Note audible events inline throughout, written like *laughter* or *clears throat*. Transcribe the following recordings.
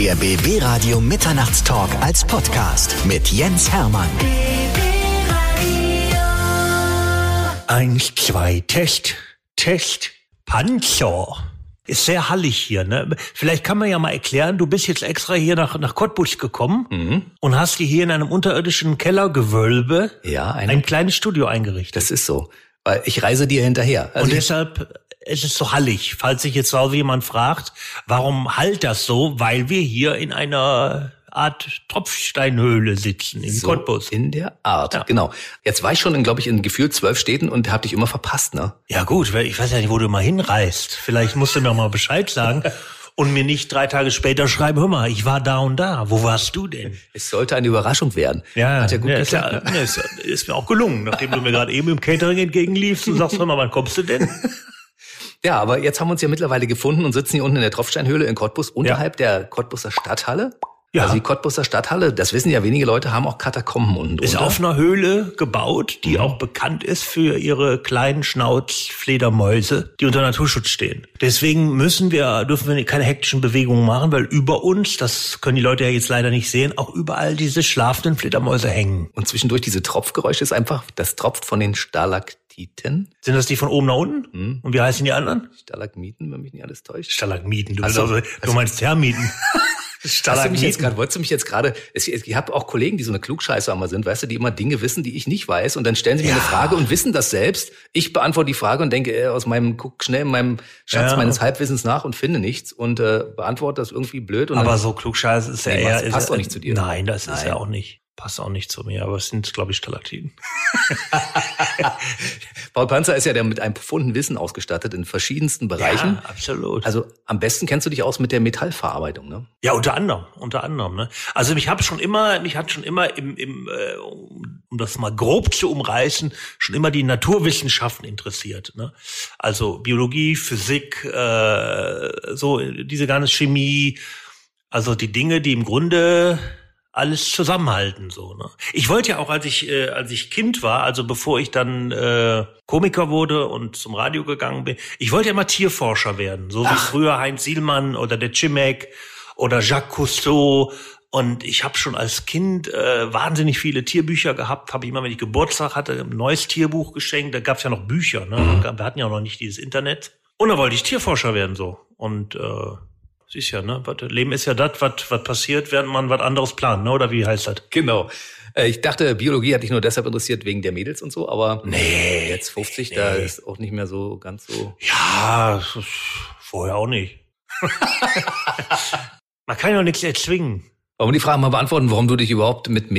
Der BB Radio Mitternachtstalk als Podcast mit Jens Hermann. Eins, zwei, Test, Test, Panzer. Ist sehr hallig hier, ne? Vielleicht kann man ja mal erklären, du bist jetzt extra hier nach, nach Cottbus gekommen Mhm. und hast dir hier in einem unterirdischen Kellergewölbe Ja, ein kleines Studio eingerichtet. Das ist so. Weil ich reise dir hinterher. Also und ich, deshalb ist es so hallig. Falls sich jetzt zu Hause jemand fragt, warum halt das so? Weil wir hier in einer Art Tropfsteinhöhle sitzen im so Cottbus. in der Art, genau. Jetzt war ich schon in, glaube ich, in gefühlt zwölf Städten und hab dich immer verpasst, ne? Ja gut, ich weiß ja nicht, wo du mal hinreist. Vielleicht musst du mir mal Bescheid sagen und mir nicht drei Tage später schreiben, hör mal, ich war da und da. Wo warst du denn? Es sollte eine Überraschung werden. Hat ja gut ist, ja, geklappt. ne? ja, ist, ist mir auch gelungen, nachdem du mir gerade eben im Catering entgegenliefst und sagst, hör mal, wann kommst du denn? Ja, aber jetzt haben wir uns ja mittlerweile gefunden und sitzen hier unten in der Tropfsteinhöhle in Cottbus unterhalb der Cottbuser Stadthalle. Ja. Also die Cottbuser Stadthalle, das wissen ja wenige Leute, haben auch Katakomben unten Ist drunter. auf einer Höhle gebaut, die Mhm. auch bekannt ist für ihre kleinen Schnauzfledermäuse, die unter Naturschutz stehen. Deswegen müssen wir, dürfen wir keine hektischen Bewegungen machen, weil über uns, das können die Leute ja jetzt leider nicht sehen, auch überall diese schlafenden Fledermäuse hängen. Und zwischendurch diese Tropfgeräusche ist einfach, das tropft von den Stalaktiten. Sind das die von oben nach unten? Mhm. Und wie heißen die anderen? Stalagmiten, wenn mich nicht alles täuscht. Stalagmiten. Du, Ach so. also, du meinst Termiten. *laughs* Hast du mich jetzt gerade, wolltest du mich jetzt gerade, ich habe auch Kollegen, die so eine Klugscheißer immer sind, weißt du, die immer Dinge wissen, die ich nicht weiß und dann stellen sie mir Ja. eine Frage und wissen das selbst. Ich beantworte die Frage und denke äh, aus meinem, guck schnell in meinem Schatz Ja. meines Halbwissens nach und finde nichts und äh, beantworte das irgendwie blöd und Aber dann, so klugscheiß ist ja Nee, eher... passt- ist, auch nicht zu dir. Nein, das ist Nein. ja auch nicht. Passt auch nicht zu mir, aber es sind, glaube ich, Stalaktiten. *laughs* Paul Panzer ist ja der mit einem profunden Wissen ausgestattet in verschiedensten Bereichen. Ja, absolut. Also am besten kennst du dich aus mit der Metallverarbeitung, ne? Ja, unter anderem, unter anderem. Ne? Also mich habe schon immer, mich hat schon immer im, im äh, um, um das mal grob zu umreißen, schon immer die Naturwissenschaften interessiert. Ne? Also Biologie, Physik, äh, so diese ganze Chemie, also die Dinge, die im Grunde alles zusammenhalten so. Ne? Ich wollte ja auch, als ich äh, als ich Kind war, also bevor ich dann äh, Komiker wurde und zum Radio gegangen bin, ich wollte ja immer Tierforscher werden, so wie früher Heinz Sielmann oder der Cimek oder Jacques Cousteau. Und ich habe schon als Kind äh, wahnsinnig viele Tierbücher gehabt. Habe ich immer, wenn ich Geburtstag hatte, ein neues Tierbuch geschenkt. Da gab es ja noch Bücher. Ne? Wir hatten ja noch nicht dieses Internet. Und da wollte ich Tierforscher werden so. Und äh, siehst ja, ne? Leben ist ja das, was was passiert, während man was anderes plant, ne? Oder wie heißt das? Genau. Äh, Ich dachte, Biologie hat dich nur deshalb interessiert wegen der Mädels und so, aber Nee, jetzt 50, da nee. ist auch nicht mehr so ganz so. Ja, vorher auch nicht. *laughs* man kann ja auch nichts erzwingen. Wollen wir die Frage mal beantworten, warum du dich überhaupt mit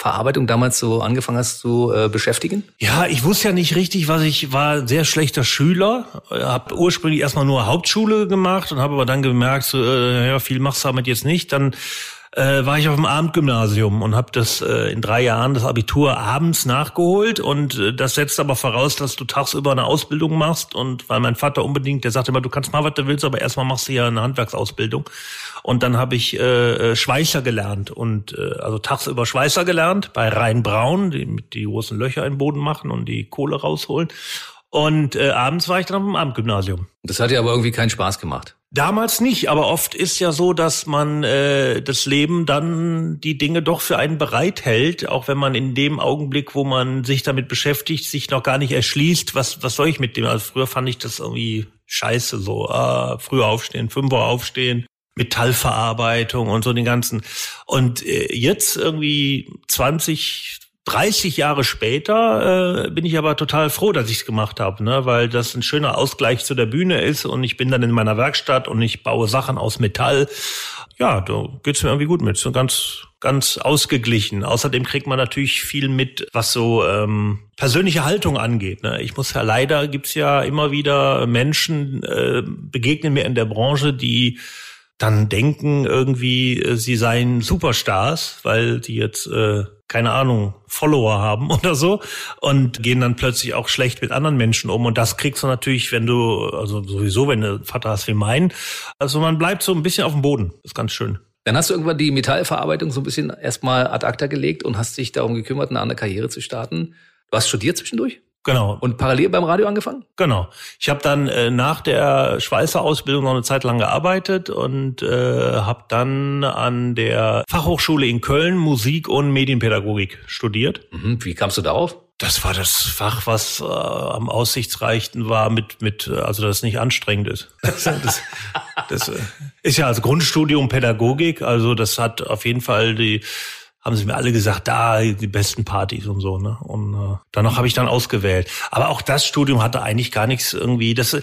Metallverarbeitung damals so angefangen hast zu äh, beschäftigen? Ja, ich wusste ja nicht richtig, was ich war. Sehr schlechter Schüler. Habe ursprünglich erstmal nur Hauptschule gemacht und habe aber dann gemerkt, so, äh, ja, viel machst du damit jetzt nicht. Dann äh, war ich auf dem Abendgymnasium und habe das äh, in drei Jahren das Abitur abends nachgeholt und äh, das setzt aber voraus, dass du tagsüber eine Ausbildung machst und weil mein Vater unbedingt, der sagte immer, du kannst mal was du willst, aber erstmal machst du ja eine Handwerksausbildung und dann habe ich äh, äh, Schweißer gelernt und äh, also tagsüber Schweißer gelernt bei Rhein Braun, die mit die großen Löcher im Boden machen und die Kohle rausholen und äh, abends war ich dann am Abendgymnasium. Das hat dir aber irgendwie keinen Spaß gemacht. Damals nicht, aber oft ist ja so, dass man äh, das Leben dann die Dinge doch für einen bereithält, auch wenn man in dem Augenblick, wo man sich damit beschäftigt, sich noch gar nicht erschließt, was was soll ich mit dem? Also früher fand ich das irgendwie scheiße, so ah, früher aufstehen, fünf Uhr aufstehen, Metallverarbeitung und so den ganzen. Und äh, jetzt irgendwie 20 30 Jahre später äh, bin ich aber total froh, dass ich es gemacht habe, ne? weil das ein schöner Ausgleich zu der Bühne ist und ich bin dann in meiner Werkstatt und ich baue Sachen aus Metall. Ja, da geht's mir irgendwie gut mit, so ganz ganz ausgeglichen. Außerdem kriegt man natürlich viel mit, was so ähm, persönliche Haltung angeht. Ne? Ich muss ja leider gibt's ja immer wieder Menschen äh, begegnen mir in der Branche, die dann denken irgendwie, äh, sie seien Superstars, weil die jetzt äh, keine Ahnung, Follower haben *laughs* oder so und gehen dann plötzlich auch schlecht mit anderen Menschen um. Und das kriegst du natürlich, wenn du, also sowieso, wenn du Vater hast wie meinen. Also man bleibt so ein bisschen auf dem Boden. Das ist ganz schön. Dann hast du irgendwann die Metallverarbeitung so ein bisschen erstmal ad acta gelegt und hast dich darum gekümmert, eine andere Karriere zu starten. Du hast studiert zwischendurch? Genau. Und parallel beim Radio angefangen? Genau. Ich habe dann äh, nach der Schweißerausbildung noch eine Zeit lang gearbeitet und äh, habe dann an der Fachhochschule in Köln Musik und Medienpädagogik studiert. Mhm. Wie kamst du darauf? Das war das Fach, was äh, am aussichtsreichsten war, mit, mit, also das nicht anstrengend ist. *laughs* Das, das, das äh, ist ja als Grundstudium Pädagogik, also das hat auf jeden Fall die, haben sie mir alle gesagt, da die besten Partys und so, ne? Und äh, danach habe ich dann ausgewählt. Aber auch das Studium hatte eigentlich gar nichts irgendwie. Das äh,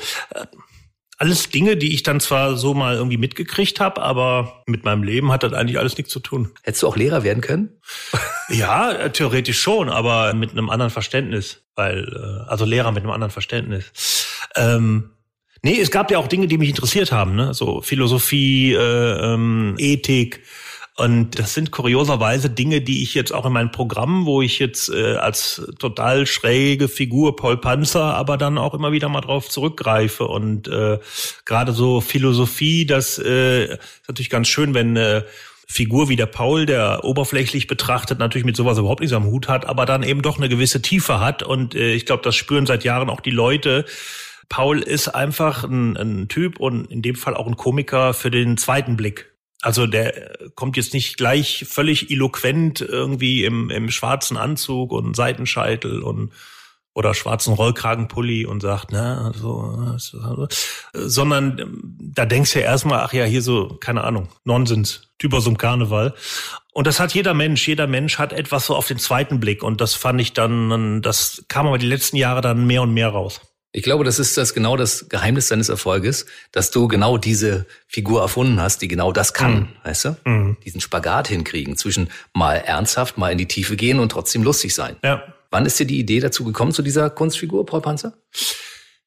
alles Dinge, die ich dann zwar so mal irgendwie mitgekriegt habe, aber mit meinem Leben hat das eigentlich alles nichts zu tun. Hättest du auch Lehrer werden können? *laughs* ja, äh, theoretisch schon, aber mit einem anderen Verständnis, weil äh, also Lehrer mit einem anderen Verständnis. Ähm, nee, es gab ja auch Dinge, die mich interessiert haben, ne? So Philosophie, äh, ähm, Ethik, und das sind kurioserweise Dinge, die ich jetzt auch in meinem Programm, wo ich jetzt äh, als total schräge Figur Paul Panzer, aber dann auch immer wieder mal drauf zurückgreife. Und äh, gerade so Philosophie, das äh, ist natürlich ganz schön, wenn äh, Figur wie der Paul, der oberflächlich betrachtet natürlich mit sowas überhaupt nichts am Hut hat, aber dann eben doch eine gewisse Tiefe hat. Und äh, ich glaube, das spüren seit Jahren auch die Leute. Paul ist einfach ein, ein Typ und in dem Fall auch ein Komiker für den zweiten Blick. Also der kommt jetzt nicht gleich völlig eloquent irgendwie im, im schwarzen Anzug und Seitenscheitel und oder schwarzen Rollkragenpulli und sagt, ne, so, so, sondern ähm, da denkst du ja erstmal, ach ja, hier so, keine Ahnung, Nonsens, Typ aus Karneval. Und das hat jeder Mensch. Jeder Mensch hat etwas so auf den zweiten Blick. Und das fand ich dann, das kam aber die letzten Jahre dann mehr und mehr raus. Ich glaube, das ist das genau das Geheimnis deines Erfolges, dass du genau diese Figur erfunden hast, die genau das kann, mhm. weißt du? Mhm. Diesen Spagat hinkriegen zwischen mal ernsthaft, mal in die Tiefe gehen und trotzdem lustig sein. Ja. Wann ist dir die Idee dazu gekommen zu dieser Kunstfigur, Paul Panzer?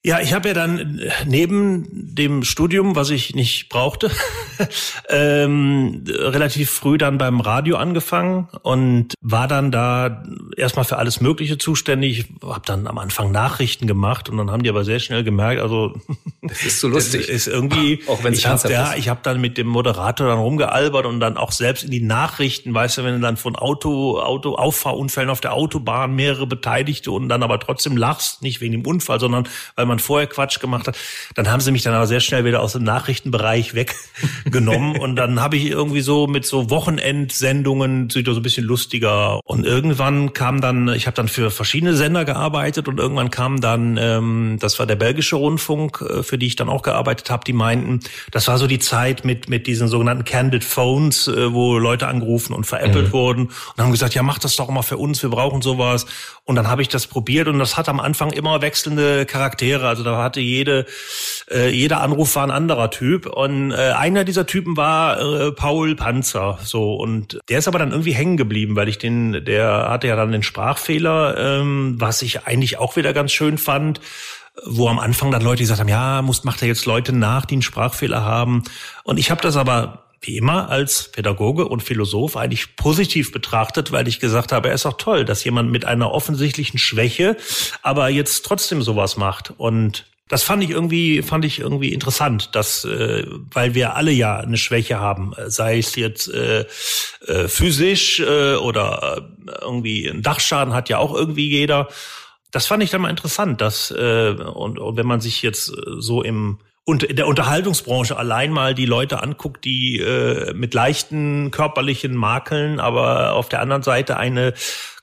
Ja, ich habe ja dann äh, neben dem Studium, was ich nicht brauchte, *laughs* ähm, relativ früh dann beim Radio angefangen und war dann da erstmal für alles Mögliche zuständig. Habe dann am Anfang Nachrichten gemacht und dann haben die aber sehr schnell gemerkt, also *laughs* das ist so lustig. ist irgendwie, *laughs* auch wenn ich habe ja, ich habe dann mit dem Moderator dann rumgealbert und dann auch selbst in die Nachrichten, weißt du, wenn du dann von Auto, Auto Auffahrunfällen auf der Autobahn mehrere Beteiligte und dann aber trotzdem lachst, nicht wegen dem Unfall, sondern weil man vorher Quatsch gemacht hat. Dann haben sie mich dann aber sehr schnell wieder aus dem Nachrichtenbereich weggenommen *laughs* und dann habe ich irgendwie so mit so Wochenendsendungen so ein bisschen lustiger und irgendwann kam dann, ich habe dann für verschiedene Sender gearbeitet und irgendwann kam dann, ähm, das war der belgische Rundfunk, äh, für die ich dann auch gearbeitet habe, die meinten, das war so die Zeit mit mit diesen sogenannten Candid Phones, äh, wo Leute angerufen und veräppelt mhm. wurden und haben gesagt, ja mach das doch mal für uns, wir brauchen sowas und dann habe ich das probiert und das hat am Anfang immer wechselnde Charaktere. Also da hatte jede, äh, jeder Anruf war ein anderer Typ. Und äh, einer dieser Typen war äh, Paul Panzer. So, und der ist aber dann irgendwie hängen geblieben, weil ich den, der hatte ja dann den Sprachfehler, ähm, was ich eigentlich auch wieder ganz schön fand wo am Anfang dann Leute gesagt haben, ja, muss macht er jetzt Leute nach, die einen Sprachfehler haben. Und ich habe das aber wie immer als Pädagoge und Philosoph eigentlich positiv betrachtet, weil ich gesagt habe, er ist auch toll, dass jemand mit einer offensichtlichen Schwäche aber jetzt trotzdem sowas macht. Und das fand ich irgendwie, fand ich irgendwie interessant, dass, äh, weil wir alle ja eine Schwäche haben, sei es jetzt äh, äh, physisch äh, oder äh, irgendwie ein Dachschaden hat ja auch irgendwie jeder. Das fand ich dann mal interessant, dass äh, und, und wenn man sich jetzt so im und in der Unterhaltungsbranche allein mal die Leute anguckt, die äh, mit leichten körperlichen Makeln, aber auf der anderen Seite eine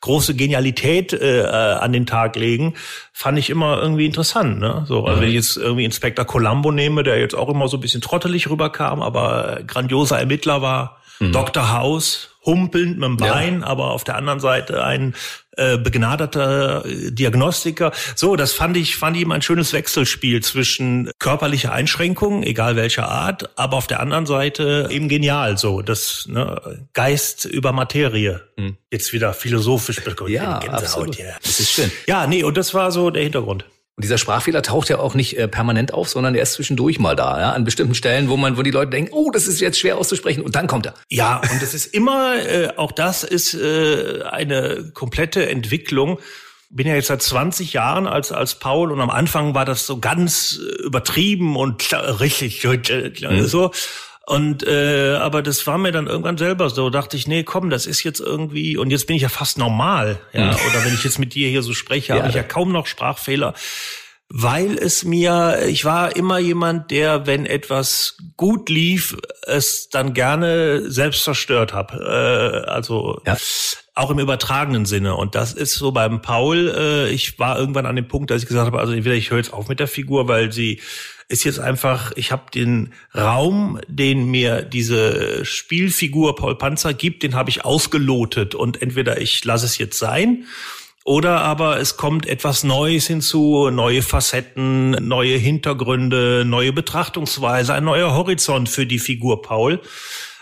große Genialität äh, äh, an den Tag legen, fand ich immer irgendwie interessant. Ne? So, also wenn ich jetzt irgendwie Inspektor Columbo nehme, der jetzt auch immer so ein bisschen trottelig rüberkam, aber grandioser Ermittler war, mhm. Dr. House, humpelnd mit dem Bein, ja. aber auf der anderen Seite ein äh, begnadeter äh, Diagnostiker. So, das fand ich, fand ich immer ein schönes Wechselspiel zwischen körperlicher Einschränkung, egal welcher Art, aber auf der anderen Seite eben genial so, das ne, Geist über Materie. Hm. Jetzt wieder philosophisch. Ja, absolut. Ja. Das ist schön. Ja, nee, und das war so der Hintergrund. Und dieser Sprachfehler taucht ja auch nicht äh, permanent auf, sondern er ist zwischendurch mal da, ja? an bestimmten Stellen, wo man, wo die Leute denken, oh, das ist jetzt schwer auszusprechen, und dann kommt er. Ja, und es ist immer, äh, auch das ist äh, eine komplette Entwicklung. Bin ja jetzt seit 20 Jahren als als Paul und am Anfang war das so ganz äh, übertrieben und richtig äh, mhm. so. Und äh, aber das war mir dann irgendwann selber so, dachte ich, nee, komm, das ist jetzt irgendwie und jetzt bin ich ja fast normal, ja. Mhm. Oder wenn ich jetzt mit dir hier so spreche, ja, habe ich ja kaum noch Sprachfehler, weil es mir, ich war immer jemand, der, wenn etwas gut lief, es dann gerne selbst zerstört habe. Äh, also ja. Auch im übertragenen Sinne. Und das ist so beim Paul. Äh, ich war irgendwann an dem Punkt, dass ich gesagt habe, also entweder ich höre jetzt auf mit der Figur, weil sie ist jetzt einfach, ich habe den Raum, den mir diese Spielfigur Paul Panzer gibt, den habe ich ausgelotet und entweder ich lasse es jetzt sein oder aber es kommt etwas Neues hinzu, neue Facetten, neue Hintergründe, neue Betrachtungsweise, ein neuer Horizont für die Figur Paul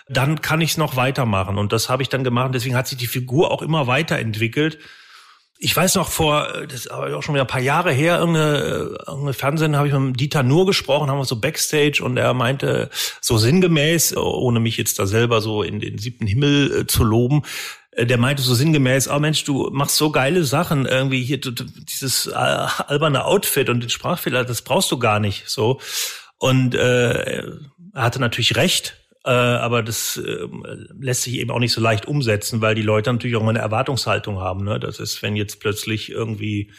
dann kann ich es noch weitermachen. Und das habe ich dann gemacht. Deswegen hat sich die Figur auch immer weiterentwickelt. Ich weiß noch vor, das ist auch schon wieder ein paar Jahre her, irgendeine, irgendeine Fernsehen habe ich mit Dieter Nur gesprochen, haben wir so Backstage und er meinte so sinngemäß, ohne mich jetzt da selber so in den siebten Himmel äh, zu loben, äh, der meinte so sinngemäß, oh Mensch, du machst so geile Sachen, irgendwie hier dieses äh, alberne Outfit und den Sprachfehler, das brauchst du gar nicht, so. Und äh, er hatte natürlich recht, äh, aber das äh, lässt sich eben auch nicht so leicht umsetzen, weil die Leute natürlich auch eine Erwartungshaltung haben. Ne? Das ist, wenn jetzt plötzlich irgendwie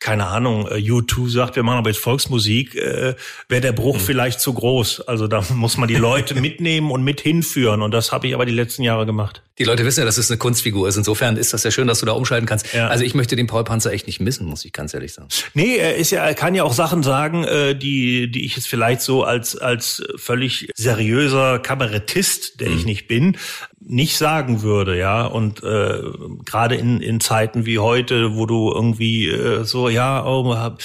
keine Ahnung, äh, U2 sagt, wir machen aber jetzt Volksmusik, äh, wäre der Bruch mhm. vielleicht zu groß. Also da muss man die Leute *laughs* mitnehmen und mit hinführen. Und das habe ich aber die letzten Jahre gemacht. Die Leute wissen ja, dass es eine Kunstfigur ist. Insofern ist das ja schön, dass du da umschalten kannst. Ja. Also ich möchte den Paul Panzer echt nicht missen, muss ich ganz ehrlich sagen. Nee, er ist ja, er kann ja auch Sachen sagen, äh, die, die ich jetzt vielleicht so als, als völlig seriöser Kabarettist, der mhm. ich nicht bin, nicht sagen würde, ja. Und äh, gerade in, in Zeiten wie heute, wo du irgendwie äh, so, ja, oh,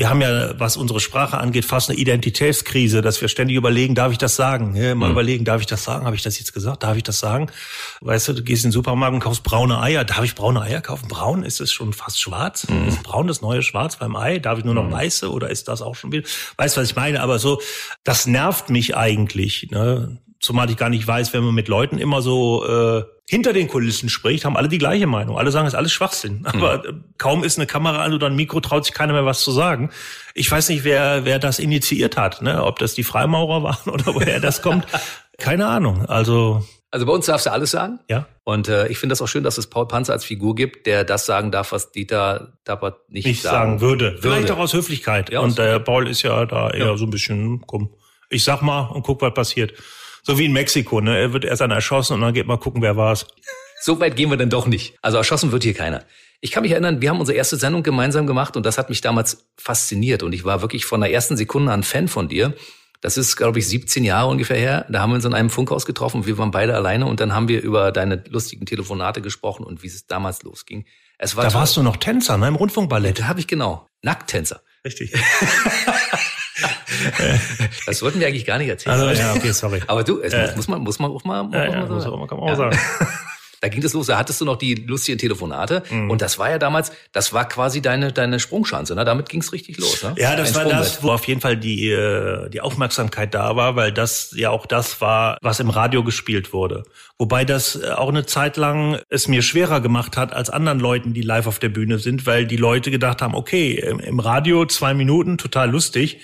wir haben ja, was unsere Sprache angeht, fast eine Identitätskrise, dass wir ständig überlegen, darf ich das sagen? Ja, mal mhm. überlegen, darf ich das sagen? Habe ich das jetzt gesagt? Darf ich das sagen? Weißt du, du gehst in den Supermarkt und kaufst braune Eier. Darf ich braune Eier kaufen? Braun ist es schon fast schwarz? Mhm. Ist braun das neue Schwarz beim Ei? Darf ich nur noch mhm. weiße oder ist das auch schon wieder? Weißt du, was ich meine? Aber so, das nervt mich eigentlich. Ne? Zumal ich gar nicht weiß, wenn man mit Leuten immer so äh, hinter den Kulissen spricht, haben alle die gleiche Meinung. Alle sagen, es ist alles Schwachsinn. Aber mhm. kaum ist eine Kamera an oder ein Mikro, traut sich keiner mehr was zu sagen. Ich weiß nicht, wer, wer das initiiert hat, ne? ob das die Freimaurer *laughs* waren oder woher das kommt. Keine Ahnung. Also also bei uns darfst du alles sagen. Ja. Und äh, ich finde das auch schön, dass es Paul Panzer als Figur gibt, der das sagen darf, was Dieter Dappert nicht, nicht sagen, sagen würde. würde. Vielleicht auch aus Höflichkeit. Ja, und der Paul ist ja da eher ja. so ein bisschen, komm, ich sag mal und guck, was passiert. So wie in Mexiko, ne? Er wird erst dann erschossen und dann geht mal gucken, wer war's. So weit gehen wir denn doch nicht. Also erschossen wird hier keiner. Ich kann mich erinnern, wir haben unsere erste Sendung gemeinsam gemacht und das hat mich damals fasziniert und ich war wirklich von der ersten Sekunde an Fan von dir. Das ist, glaube ich, 17 Jahre ungefähr her. Da haben wir uns in einem Funkhaus getroffen. Wir waren beide alleine und dann haben wir über deine lustigen Telefonate gesprochen und wie es damals losging. Es war da toll. warst du noch Tänzer, ne? Im Rundfunkballett. Da habe ich genau. Nackttänzer. Richtig. *laughs* *laughs* das wollten wir eigentlich gar nicht erzählen. Also, ja, okay, sorry. *laughs* Aber du, es äh, muss man, muss man auch mal, muss, ja, ja, muss man, kann man auch sagen. *laughs* Da ging das los, da hattest du noch die lustigen Telefonate mhm. und das war ja damals, das war quasi deine deine Sprungschanze, ne? Damit ging's richtig los, ne? Ja, das Ein war das, wo auf jeden Fall die äh, die Aufmerksamkeit da war, weil das ja auch das war, was im Radio gespielt wurde. Wobei das äh, auch eine Zeit lang es mir schwerer gemacht hat als anderen Leuten, die live auf der Bühne sind, weil die Leute gedacht haben, okay, im Radio zwei Minuten, total lustig,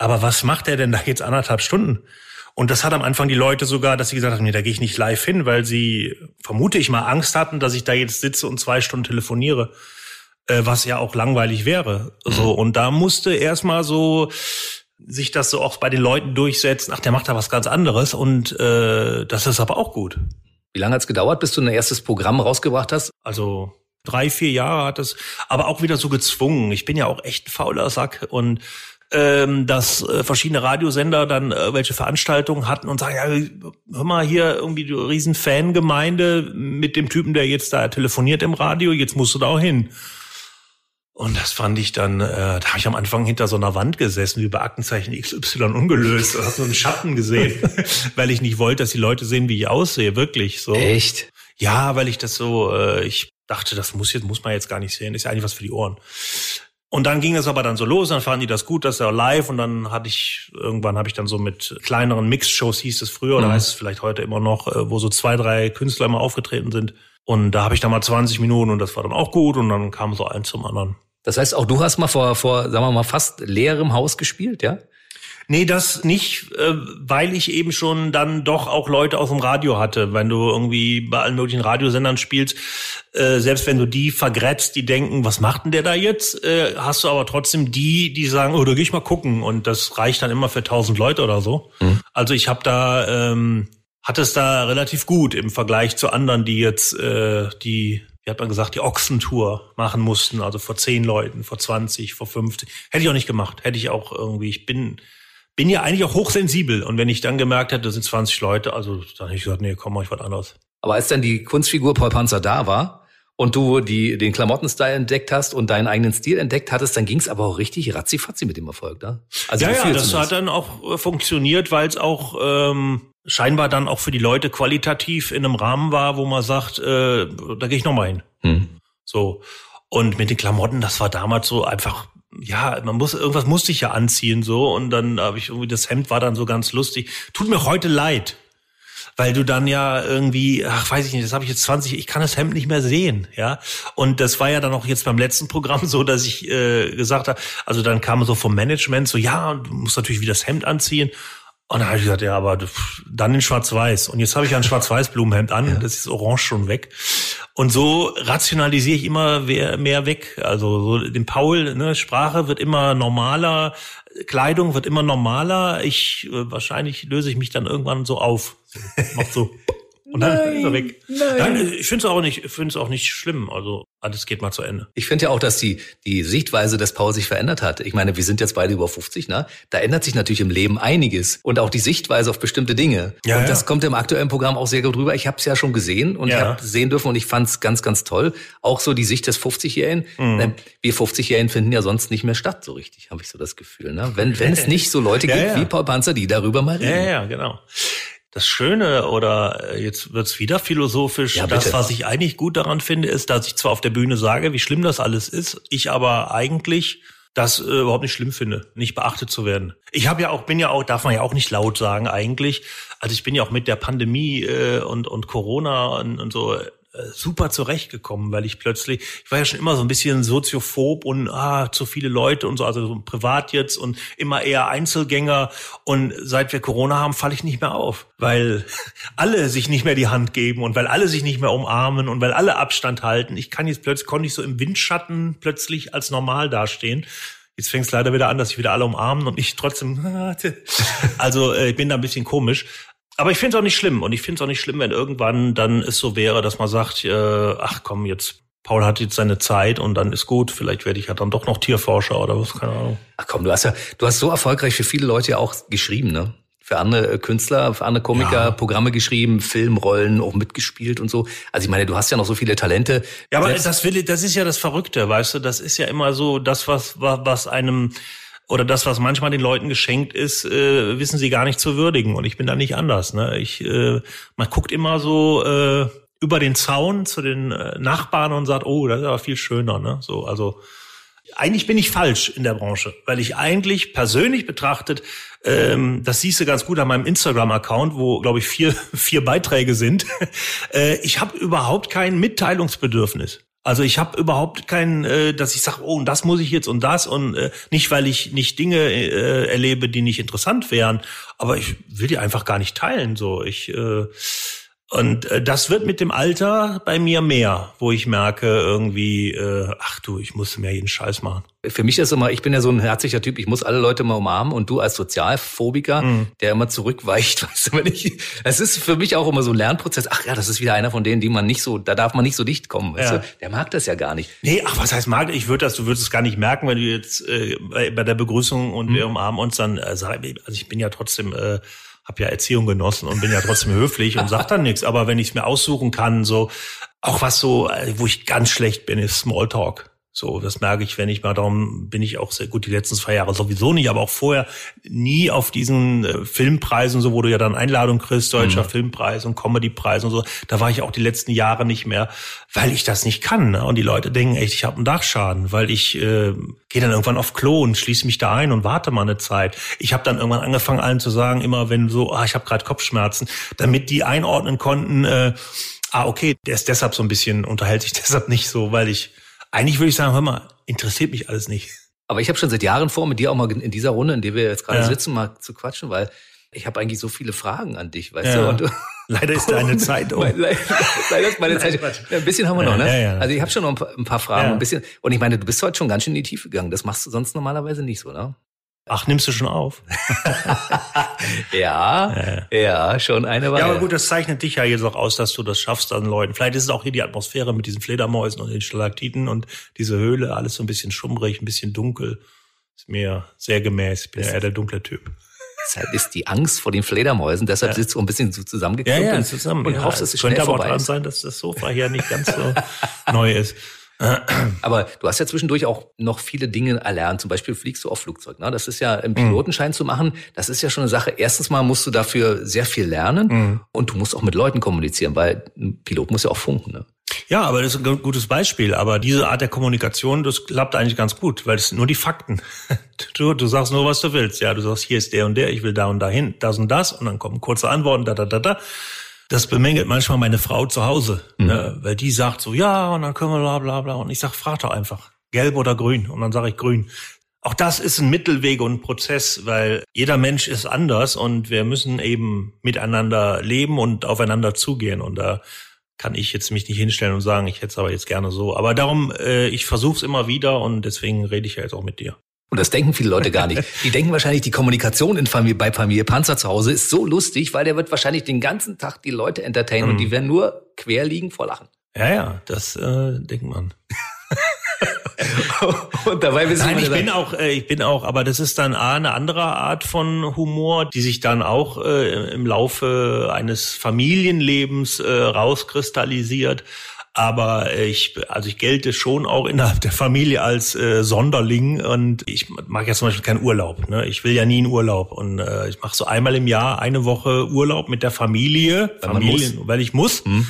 aber was macht er denn da jetzt anderthalb Stunden? Und das hat am Anfang die Leute sogar, dass sie gesagt haben, nee, da gehe ich nicht live hin, weil sie, vermute ich mal, Angst hatten, dass ich da jetzt sitze und zwei Stunden telefoniere, äh, was ja auch langweilig wäre. Mhm. So, und da musste erstmal so sich das so auch bei den Leuten durchsetzen, ach, der macht da was ganz anderes und äh, das ist aber auch gut. Wie lange hat's gedauert, bis du ein erstes Programm rausgebracht hast? Also drei, vier Jahre hat es, aber auch wieder so gezwungen. Ich bin ja auch echt ein fauler Sack und ähm, dass äh, verschiedene Radiosender dann äh, welche Veranstaltungen hatten und sagen, ja, hör mal hier irgendwie die riesen Fangemeinde mit dem Typen, der jetzt da telefoniert im Radio, jetzt musst du da auch hin. Und das fand ich dann, äh, da habe ich am Anfang hinter so einer Wand gesessen, wie bei Aktenzeichen XY ungelöst. Da hast so einen Schatten gesehen, *laughs* weil ich nicht wollte, dass die Leute sehen, wie ich aussehe, wirklich so. Echt? Ja, weil ich das so, äh, ich dachte, das muss jetzt muss man jetzt gar nicht sehen, ist ja eigentlich was für die Ohren. Und dann ging es aber dann so los, dann fanden die das gut, dass er live und dann hatte ich, irgendwann habe ich dann so mit kleineren Mix-Shows, hieß es früher, oder mhm. heißt es vielleicht heute immer noch, äh, wo so zwei, drei Künstler immer aufgetreten sind. Und da habe ich dann mal 20 Minuten und das war dann auch gut und dann kam so eins zum anderen. Das heißt, auch du hast mal vor, vor, sagen wir mal, fast leerem Haus gespielt, ja? Nee, das nicht, äh, weil ich eben schon dann doch auch Leute aus dem Radio hatte. Wenn du irgendwie bei allen möglichen Radiosendern spielst, äh, selbst wenn du die vergrätzt, die denken, was macht denn der da jetzt, äh, hast du aber trotzdem die, die sagen, oh, da geh ich mal gucken. Und das reicht dann immer für tausend Leute oder so. Mhm. Also ich habe da, ähm, hatte es da relativ gut im Vergleich zu anderen, die jetzt äh, die wie hat man gesagt, die Ochsentour machen mussten, also vor zehn Leuten, vor 20, vor 50. Hätte ich auch nicht gemacht. Hätte ich auch irgendwie, ich bin, bin ja eigentlich auch hochsensibel. Und wenn ich dann gemerkt hätte, das sind 20 Leute, also dann hätte ich gesagt, nee, komm, mach ich was anderes. Aber als dann die Kunstfigur Paul Panzer da war und du die, den Klamottenstyle entdeckt hast und deinen eigenen Stil entdeckt hattest, dann ging es aber auch richtig ratzifatzi mit dem Erfolg, da. Also ja, ja, das hat dann auch äh, funktioniert, weil es auch ähm, scheinbar dann auch für die Leute qualitativ in einem Rahmen war, wo man sagt, äh, da gehe ich noch mal hin. Hm. So. Und mit den Klamotten, das war damals so einfach, ja, man muss, irgendwas musste ich ja anziehen, so. Und dann habe ich irgendwie, das Hemd war dann so ganz lustig. Tut mir heute leid. Weil du dann ja irgendwie, ach, weiß ich nicht, das habe ich jetzt 20, ich kann das Hemd nicht mehr sehen, ja. Und das war ja dann auch jetzt beim letzten Programm *laughs* so, dass ich äh, gesagt habe, also dann kam so vom Management so, ja, du musst natürlich wieder das Hemd anziehen. Und dann habe ich gesagt, ja, aber dann in Schwarz-Weiß. Und jetzt habe ich ein Schwarz-Weiß-Blumenhemd an, ja. das ist orange schon weg. Und so rationalisiere ich immer mehr weg. Also so den Paul, ne, Sprache wird immer normaler, Kleidung wird immer normaler. Ich äh, wahrscheinlich löse ich mich dann irgendwann so auf. Macht so. *laughs* Und dann nein, ist er weg. Nein. nein ich finde es auch nicht, finde es auch nicht schlimm. Also alles geht mal zu Ende. Ich finde ja auch, dass die die Sichtweise des Paul sich verändert hat. Ich meine, wir sind jetzt beide über 50, ne? Da ändert sich natürlich im Leben einiges und auch die Sichtweise auf bestimmte Dinge. Ja, und das kommt im aktuellen Programm auch sehr gut rüber. Ich habe es ja schon gesehen und ja. ich habe sehen dürfen und ich fand es ganz, ganz toll. Auch so die Sicht des 50-Jährigen. Mhm. Wir 50-Jährigen finden ja sonst nicht mehr statt, so richtig, habe ich so das Gefühl. Ne? Wenn wenn es nicht so Leute *laughs* gibt wie Paul Panzer, die darüber mal reden. Ja, ja, genau das Schöne oder äh, jetzt wird's wieder philosophisch. Ja, das, was ich eigentlich gut daran finde, ist, dass ich zwar auf der Bühne sage, wie schlimm das alles ist, ich aber eigentlich das äh, überhaupt nicht schlimm finde, nicht beachtet zu werden. Ich habe ja auch, bin ja auch, darf man ja auch nicht laut sagen eigentlich. Also ich bin ja auch mit der Pandemie äh, und und Corona und, und so super zurechtgekommen, weil ich plötzlich, ich war ja schon immer so ein bisschen soziophob und ah, zu viele Leute und so, also so privat jetzt und immer eher Einzelgänger. Und seit wir Corona haben, falle ich nicht mehr auf, weil *laughs* alle sich nicht mehr die Hand geben und weil alle sich nicht mehr umarmen und weil alle Abstand halten. Ich kann jetzt plötzlich, konnte ich so im Windschatten plötzlich als normal dastehen. Jetzt fängt es leider wieder an, dass sich wieder alle umarmen und ich trotzdem. *laughs* also äh, ich bin da ein bisschen komisch. Aber ich finde es auch nicht schlimm. Und ich finde es auch nicht schlimm, wenn irgendwann dann es so wäre, dass man sagt, äh, ach komm, jetzt Paul hat jetzt seine Zeit und dann ist gut. Vielleicht werde ich ja dann doch noch Tierforscher oder was, keine Ahnung. Ach komm, du hast ja, du hast so erfolgreich für viele Leute ja auch geschrieben, ne? Für andere Künstler, für andere Komiker ja. Programme geschrieben, Filmrollen auch mitgespielt und so. Also ich meine, du hast ja noch so viele Talente. Ja, aber das will, das ist ja das Verrückte, weißt du? Das ist ja immer so das, was, was einem oder das, was manchmal den Leuten geschenkt ist, äh, wissen sie gar nicht zu würdigen. Und ich bin da nicht anders. Ne? Ich, äh, man guckt immer so äh, über den Zaun zu den äh, Nachbarn und sagt, oh, das ist aber viel schöner. Ne? So, also eigentlich bin ich falsch in der Branche, weil ich eigentlich persönlich betrachtet, ähm, das siehst du ganz gut an meinem Instagram-Account, wo, glaube ich, vier, *laughs* vier Beiträge sind. *laughs* äh, ich habe überhaupt kein Mitteilungsbedürfnis. Also ich habe überhaupt keinen, äh, dass ich sage, oh, und das muss ich jetzt und das und äh, nicht, weil ich nicht Dinge äh, erlebe, die nicht interessant wären, aber ich will die einfach gar nicht teilen. So, ich äh, und äh, das wird mit dem Alter bei mir mehr, wo ich merke irgendwie, äh, ach du, ich muss mehr jeden Scheiß machen. Für mich ist immer, ich bin ja so ein herzlicher Typ, ich muss alle Leute mal umarmen und du als Sozialphobiker, mhm. der immer zurückweicht, *laughs* weißt du, wenn ich, es ist für mich auch immer so ein Lernprozess. Ach ja, das ist wieder einer von denen, die man nicht so, da darf man nicht so dicht kommen, weißt ja. du? Der mag das ja gar nicht. Nee, ach, was heißt mag? Ich würde das, du würdest es gar nicht merken, wenn du jetzt äh, bei, bei der Begrüßung und mhm. wir umarmen uns dann, äh, also ich bin ja trotzdem, äh, habe ja Erziehung genossen und bin ja trotzdem höflich und sag dann nichts. Aber wenn ich es mir aussuchen kann, so auch was so, äh, wo ich ganz schlecht bin, ist Smalltalk. So, das merke ich, wenn ich mal darum bin ich auch sehr gut die letzten zwei Jahre sowieso nicht, aber auch vorher nie auf diesen äh, Filmpreisen, so wo du ja dann Einladung kriegst, deutscher mhm. Filmpreis und Comedypreis und so, da war ich auch die letzten Jahre nicht mehr, weil ich das nicht kann. Ne? Und die Leute denken echt, ich habe einen Dachschaden, weil ich äh, gehe dann irgendwann auf Klo und schließe mich da ein und warte mal eine Zeit. Ich habe dann irgendwann angefangen, allen zu sagen, immer wenn so, ah, ich habe gerade Kopfschmerzen, damit die einordnen konnten, äh, ah, okay, der ist deshalb so ein bisschen, unterhält sich *laughs* deshalb nicht so, weil ich eigentlich würde ich sagen, hör mal, interessiert mich alles nicht. Aber ich habe schon seit Jahren vor, mit dir auch mal in dieser Runde, in der wir jetzt gerade ja. sitzen, mal zu quatschen, weil ich habe eigentlich so viele Fragen an dich, weißt ja. du? Und, leider ist deine Zeit um. *laughs* leider, ist meine Zeit. Ja, ein bisschen haben wir noch, ne? Ja, ja. Also ich habe schon noch ein paar, ein paar Fragen, ein bisschen. Und ich meine, du bist heute schon ganz schön in die Tiefe gegangen. Das machst du sonst normalerweise nicht so, ne? Ach, nimmst du schon auf? *laughs* ja, ja, ja, schon eine Weile. Ja, aber gut, das zeichnet dich ja jetzt auch aus, dass du das schaffst an Leuten. Vielleicht ist es auch hier die Atmosphäre mit diesen Fledermäusen und den Stalaktiten und diese Höhle, alles so ein bisschen schummrig, ein bisschen dunkel. Ist mir sehr gemäß. Ich bin ja eher der dunkle Typ. Deshalb ist die Angst vor den Fledermäusen, deshalb ja. sitzt du ein bisschen so zusammengeknüpft ja, ja, zusammen. und ja, hoffst, dass es schnell könnte aber dran sein, dass das Sofa hier nicht ganz so *laughs* neu ist. *clears throat* Aber du hast ja zwischendurch auch noch viele Dinge erlernt. Zum Beispiel fliegst du auf Flugzeug. Ne? Das ist ja im Pilotenschein mhm. zu machen. Das ist ja schon eine Sache. Erstens mal musst du dafür sehr viel lernen mhm. und du musst auch mit Leuten kommunizieren, weil ein Pilot muss ja auch funken. Ne? Ja, aber das ist ein gutes Beispiel. Aber diese Art der Kommunikation, das klappt eigentlich ganz gut, weil es sind nur die Fakten. *laughs* Du, du sagst nur, was du willst. Ja, du sagst, hier ist der und der, ich will da und dahin, das und das, und dann kommen kurze Antworten, da, da, da, da. Das bemängelt manchmal meine Frau zu Hause, mhm. ne? weil die sagt so, ja, und dann können wir bla bla bla. Und ich sag, frag doch einfach, gelb oder grün. Und dann sage ich grün. Auch das ist ein Mittelweg und ein Prozess, weil jeder Mensch ist anders und wir müssen eben miteinander leben und aufeinander zugehen. Und da kann ich jetzt mich nicht hinstellen und sagen, ich hätte es aber jetzt gerne so. Aber darum, äh, ich versuche es immer wieder und deswegen rede ich ja jetzt auch mit dir. Und das denken viele Leute gar nicht. Die denken wahrscheinlich, die Kommunikation in Familie, bei Familie Panzer zu Hause ist so lustig, weil der wird wahrscheinlich den ganzen Tag die Leute entertainen mhm. und die werden nur quer liegen vor Lachen. Ja, ja, das äh, denkt man. *laughs* und dabei wissen Nein, ich bin auch, äh, ich bin auch, aber das ist dann A, eine andere Art von Humor, die sich dann auch äh, im Laufe eines Familienlebens äh, rauskristallisiert. Aber ich, also ich gelte schon auch innerhalb der Familie als äh, Sonderling und ich mag ja zum Beispiel keinen Urlaub. Ne? Ich will ja nie einen Urlaub und äh, ich mache so einmal im Jahr eine Woche Urlaub mit der Familie, weil, Familien, weil ich muss. Hm.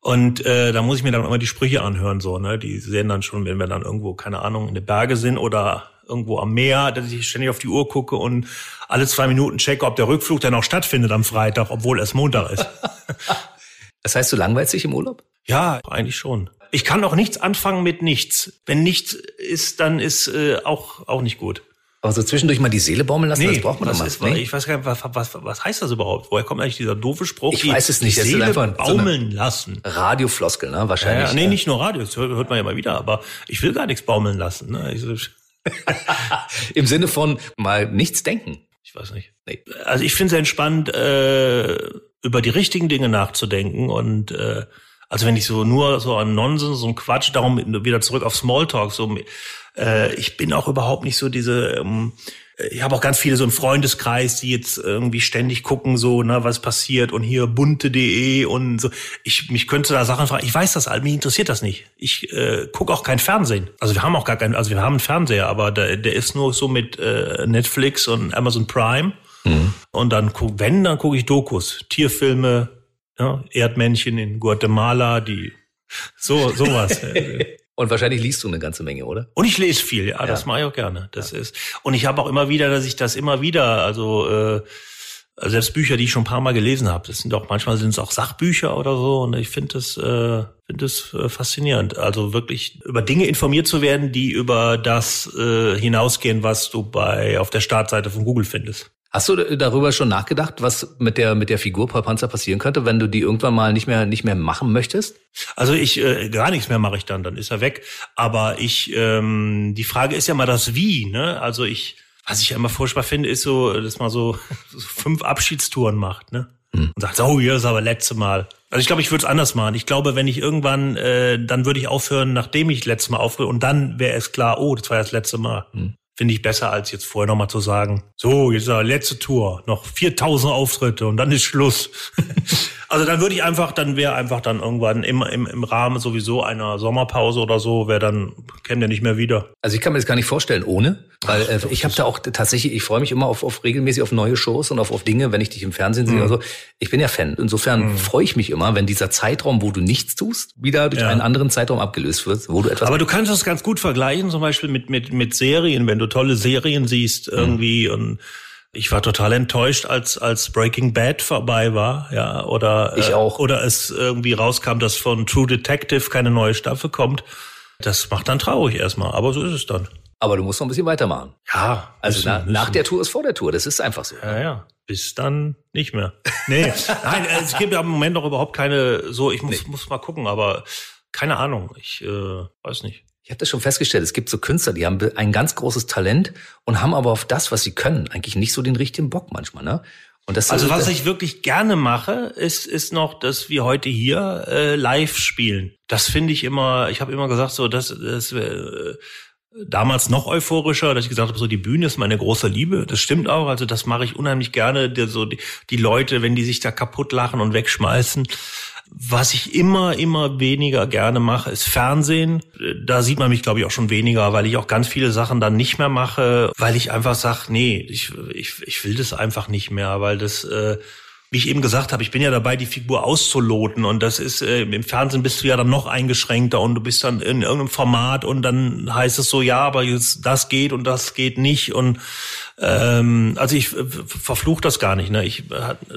Und äh, da muss ich mir dann immer die Sprüche anhören, so, ne? Die sehen dann schon, wenn wir dann irgendwo, keine Ahnung, in den Berge sind oder irgendwo am Meer, dass ich ständig auf die Uhr gucke und alle zwei Minuten checke, ob der Rückflug dann auch stattfindet am Freitag, obwohl es Montag ist. *laughs* das heißt, du langweilst dich im Urlaub? Ja, eigentlich schon. Ich kann auch nichts anfangen mit nichts. Wenn nichts ist, dann ist äh, auch auch nicht gut. Aber so zwischendurch mal die Seele baumeln lassen, nee, das braucht man mal. Ist, nee? Ich weiß gar nicht, was, was, was heißt das überhaupt? Woher kommt eigentlich dieser doofe Spruch? Ich weiß es nicht. Die Seele baumeln so lassen. Radiofloskel, ne? Wahrscheinlich. Ja, nee, nicht nur Radio, das hört, hört man ja mal wieder, aber ich will gar nichts baumeln lassen. Ne? Ich, *laughs* Im Sinne von mal nichts denken. Ich weiß nicht. Nee. Also ich finde es entspannt, äh, über die richtigen Dinge nachzudenken und äh, also wenn ich so nur so an Nonsens, so ein Quatsch, darum wieder zurück auf Smalltalk, so äh, ich bin auch überhaupt nicht so diese, ähm, ich habe auch ganz viele so im Freundeskreis, die jetzt irgendwie ständig gucken, so, ne, was passiert und hier bunte.de und so. Ich mich könnte da Sachen fragen. Ich weiß das all, mich interessiert das nicht. Ich äh, gucke auch kein Fernsehen. Also wir haben auch gar keinen, also wir haben einen Fernseher, aber der, der ist nur so mit äh, Netflix und Amazon Prime. Mhm. Und dann guck, wenn, dann gucke ich Dokus, Tierfilme, ja, Erdmännchen in Guatemala, die so sowas. *laughs* Und wahrscheinlich liest du eine ganze Menge, oder? Und ich lese viel, ja, ja. das mache ich auch gerne. Das ja. ist. Und ich habe auch immer wieder, dass ich das immer wieder, also äh, selbst Bücher, die ich schon ein paar Mal gelesen habe, das sind auch manchmal sind es auch Sachbücher oder so. Und ich finde das, äh, finde das äh, faszinierend. Also wirklich über Dinge informiert zu werden, die über das äh, hinausgehen, was du bei auf der Startseite von Google findest. Hast du darüber schon nachgedacht, was mit der mit der Figur Paul Panzer passieren könnte, wenn du die irgendwann mal nicht mehr nicht mehr machen möchtest? Also ich äh, gar nichts mehr mache ich dann, dann ist er weg. Aber ich ähm, die Frage ist ja mal das Wie, ne? Also ich was ich ja immer furchtbar finde, ist so, dass man so, *laughs* so fünf Abschiedstouren macht, ne? Hm. Und sagt, oh, hier ist aber letzte Mal. Also ich glaube, ich würde es anders machen. Ich glaube, wenn ich irgendwann, äh, dann würde ich aufhören, nachdem ich letztes Mal aufhöre, und dann wäre es klar, oh, das war das letzte Mal. Hm finde ich besser, als jetzt vorher nochmal zu sagen, so, jetzt ist die letzte Tour, noch 4000 Auftritte und dann ist Schluss. *laughs* Also dann würde ich einfach, dann wäre einfach dann irgendwann im, im, im Rahmen sowieso einer Sommerpause oder so, wäre dann, käme der nicht mehr wieder. Also ich kann mir das gar nicht vorstellen ohne, weil äh, ich habe da auch tatsächlich, ich freue mich immer auf, auf regelmäßig auf neue Shows und auf, auf Dinge, wenn ich dich im Fernsehen sehe mhm. oder so. Ich bin ja Fan. Insofern mhm. freue ich mich immer, wenn dieser Zeitraum, wo du nichts tust, wieder durch ja. einen anderen Zeitraum abgelöst wird, wo du etwas. Aber du kannst das ganz gut vergleichen, zum Beispiel mit, mit, mit Serien, wenn du tolle Serien siehst irgendwie mhm. und ich war total enttäuscht, als als Breaking Bad vorbei war, ja, oder ich auch. oder es irgendwie rauskam, dass von True Detective keine neue Staffel kommt. Das macht dann traurig erstmal, aber so ist es dann. Aber du musst noch ein bisschen weitermachen. Ja. Also müssen, na, müssen. nach der Tour ist vor der Tour. Das ist einfach so. Ja, ja. Bis dann nicht mehr. Nee, *laughs* nein, es gibt ja im Moment noch überhaupt keine, so, ich muss, nee. muss mal gucken, aber keine Ahnung. Ich äh, weiß nicht. Ich habe das schon festgestellt. Es gibt so Künstler, die haben ein ganz großes Talent und haben aber auf das, was sie können, eigentlich nicht so den richtigen Bock manchmal. Ne? Und das also was ich wirklich gerne mache, ist ist noch, dass wir heute hier äh, live spielen. Das finde ich immer. Ich habe immer gesagt, so dass das äh, damals noch euphorischer, dass ich gesagt habe, so die Bühne ist meine große Liebe. Das stimmt auch. Also das mache ich unheimlich gerne. Der, so die, die Leute, wenn die sich da kaputt lachen und wegschmeißen. Was ich immer, immer weniger gerne mache, ist Fernsehen. Da sieht man mich, glaube ich, auch schon weniger, weil ich auch ganz viele Sachen dann nicht mehr mache, weil ich einfach sage, nee, ich, ich, ich will das einfach nicht mehr, weil das äh, wie ich eben gesagt habe, ich bin ja dabei, die Figur auszuloten und das ist äh, im Fernsehen bist du ja dann noch eingeschränkter und du bist dann in irgendeinem Format und dann heißt es so, ja, aber jetzt das geht und das geht nicht und ähm, also ich äh, verfluche das gar nicht. Ne? Ich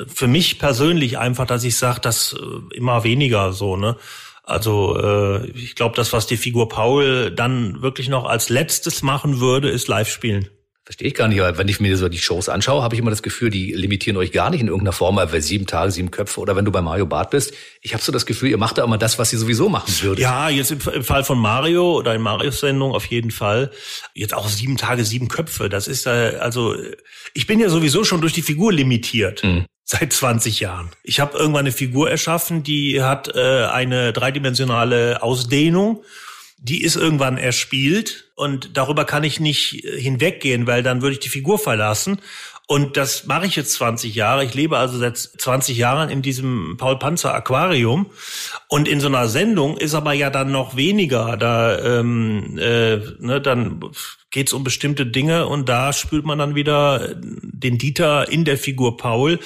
für mich persönlich einfach, dass ich sage, das äh, immer weniger so ne. Also äh, ich glaube, das, was die Figur Paul dann wirklich noch als letztes machen würde, ist live spielen. Verstehe ich gar nicht, aber wenn ich mir so die Shows anschaue, habe ich immer das Gefühl, die limitieren euch gar nicht in irgendeiner Form, weil sieben Tage, sieben Köpfe oder wenn du bei Mario Bart bist. Ich habe so das Gefühl, ihr macht da immer das, was ihr sowieso machen würdet. Ja, jetzt im, im Fall von Mario oder in Marios Sendung auf jeden Fall. Jetzt auch sieben Tage, sieben Köpfe. Das ist äh, also, ich bin ja sowieso schon durch die Figur limitiert. Mhm seit 20 Jahren. Ich habe irgendwann eine Figur erschaffen, die hat äh, eine dreidimensionale Ausdehnung die ist irgendwann erspielt und darüber kann ich nicht äh, hinweggehen, weil dann würde ich die Figur verlassen. Und das mache ich jetzt 20 Jahre. Ich lebe also seit 20 Jahren in diesem Paul Panzer Aquarium. Und in so einer Sendung ist aber ja dann noch weniger. Da ähm, äh, ne, dann geht es um bestimmte Dinge und da spürt man dann wieder den Dieter in der Figur Paul,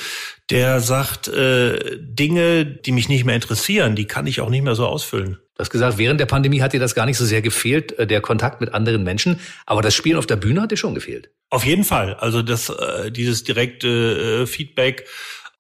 der sagt, äh, Dinge, die mich nicht mehr interessieren, die kann ich auch nicht mehr so ausfüllen. Du hast gesagt, während der Pandemie hat dir das gar nicht so sehr gefehlt, äh, der Kontakt mit anderen Menschen. Aber das Spielen auf der Bühne hat dir schon gefehlt. Auf jeden Fall. Also das, äh, dieses direkte äh, Feedback,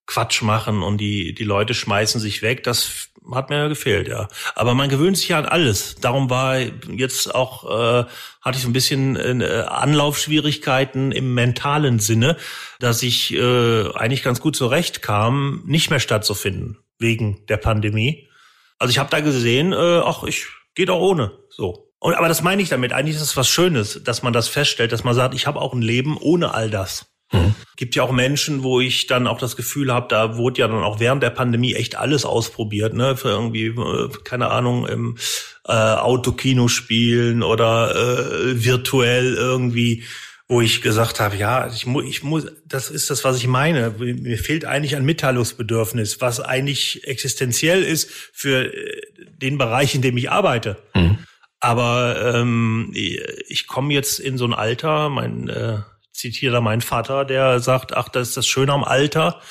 Quatsch machen und die, die Leute schmeißen sich weg, das hat mir gefehlt, ja. Aber man gewöhnt sich ja an alles. Darum war jetzt auch, hatte ich so ein bisschen Anlaufschwierigkeiten im mentalen Sinne, dass ich eigentlich ganz gut zurechtkam, nicht mehr stattzufinden wegen der Pandemie. Also ich habe da gesehen, äh, ach, ich geht auch ohne. So. Und, aber das meine ich damit. Eigentlich ist es was Schönes, dass man das feststellt, dass man sagt, ich habe auch ein Leben ohne all das. Mhm. Gibt ja auch Menschen, wo ich dann auch das Gefühl habe, da wurde ja dann auch während der Pandemie echt alles ausprobiert, ne? Für irgendwie, äh, keine Ahnung, im äh, Autokino spielen oder äh, virtuell irgendwie wo ich gesagt habe, ja, ich muss, ich muss, das ist das, was ich meine. Mir fehlt eigentlich ein Mitteilungsbedürfnis, was eigentlich existenziell ist für äh, den Bereich, in dem ich arbeite. Mhm. Aber ähm, ich komme jetzt in so ein Alter, mein äh, zitiere da meinen Vater, der sagt, ach, das ist das Schöne am Alter.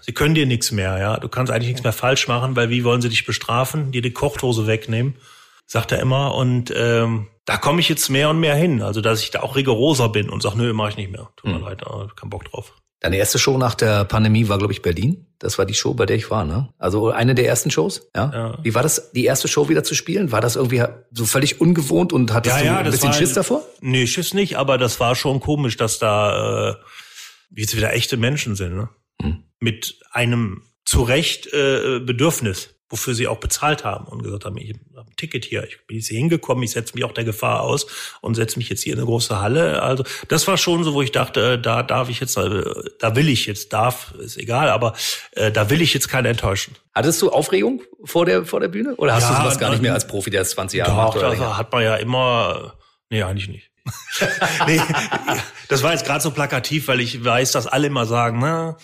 Sie können dir nichts mehr, ja. Du kannst eigentlich nichts mehr falsch machen, weil wie wollen sie dich bestrafen? Dir die Kochtose wegnehmen, sagt er immer. Und ähm, da komme ich jetzt mehr und mehr hin. Also, dass ich da auch rigoroser bin und sage, nö, mache ich nicht mehr. Tut mir mhm. leid, kein Bock drauf. Deine erste Show nach der Pandemie war, glaube ich, Berlin. Das war die Show, bei der ich war, ne? Also eine der ersten Shows, ja? ja. Wie war das, die erste Show wieder zu spielen? War das irgendwie so völlig ungewohnt und hattest ja, du ja, ein bisschen war, Schiss davor? Nee, Schiss nicht, aber das war schon komisch, dass da äh, jetzt wieder echte Menschen sind, ne? Hm. Mit einem zu Recht äh, Bedürfnis wofür sie auch bezahlt haben und gesagt haben, ich habe ein Ticket hier, ich bin jetzt hier hingekommen, ich setze mich auch der Gefahr aus und setze mich jetzt hier in eine große Halle. Also das war schon so, wo ich dachte, äh, da darf ich jetzt, äh, da will ich jetzt, darf, ist egal, aber äh, da will ich jetzt keinen enttäuschen. Hattest du Aufregung vor der vor der Bühne oder hast ja, du sowas gar nicht mehr als Profi, der es 20 Jahre macht? Doch, das hat man ja immer, nee, eigentlich nicht. *laughs* *laughs* nee, das war jetzt gerade so plakativ, weil ich weiß, dass alle immer sagen, na,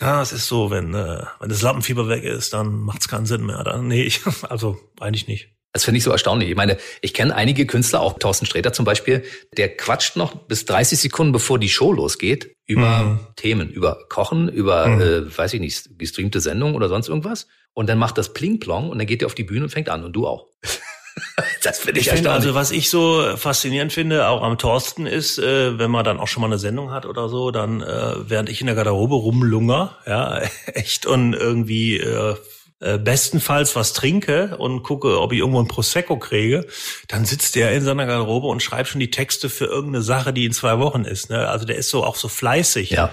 ja, es ist so, wenn, äh, wenn das Lampenfieber weg ist, dann macht es keinen Sinn mehr. Dann, nee, ich, *laughs* also eigentlich nicht. Das finde ich so erstaunlich. Ich meine, ich kenne einige Künstler, auch Thorsten Sträter zum Beispiel, der quatscht noch bis 30 Sekunden, bevor die Show losgeht, über mhm. Themen, über Kochen, über, mhm. äh, weiß ich nicht, gestreamte Sendung oder sonst irgendwas. Und dann macht das Pling-Plong und dann geht er auf die Bühne und fängt an. Und du auch. *laughs* *laughs* das finde ich, ich finde also, was ich so faszinierend finde, auch am Thorsten ist, äh, wenn man dann auch schon mal eine Sendung hat oder so, dann äh, während ich in der Garderobe rumlunger, ja, *laughs* echt und irgendwie äh, äh, bestenfalls was trinke und gucke, ob ich irgendwo ein Prosecco kriege, dann sitzt der in seiner Garderobe und schreibt schon die Texte für irgendeine Sache, die in zwei Wochen ist. Ne? Also der ist so auch so fleißig. Ja.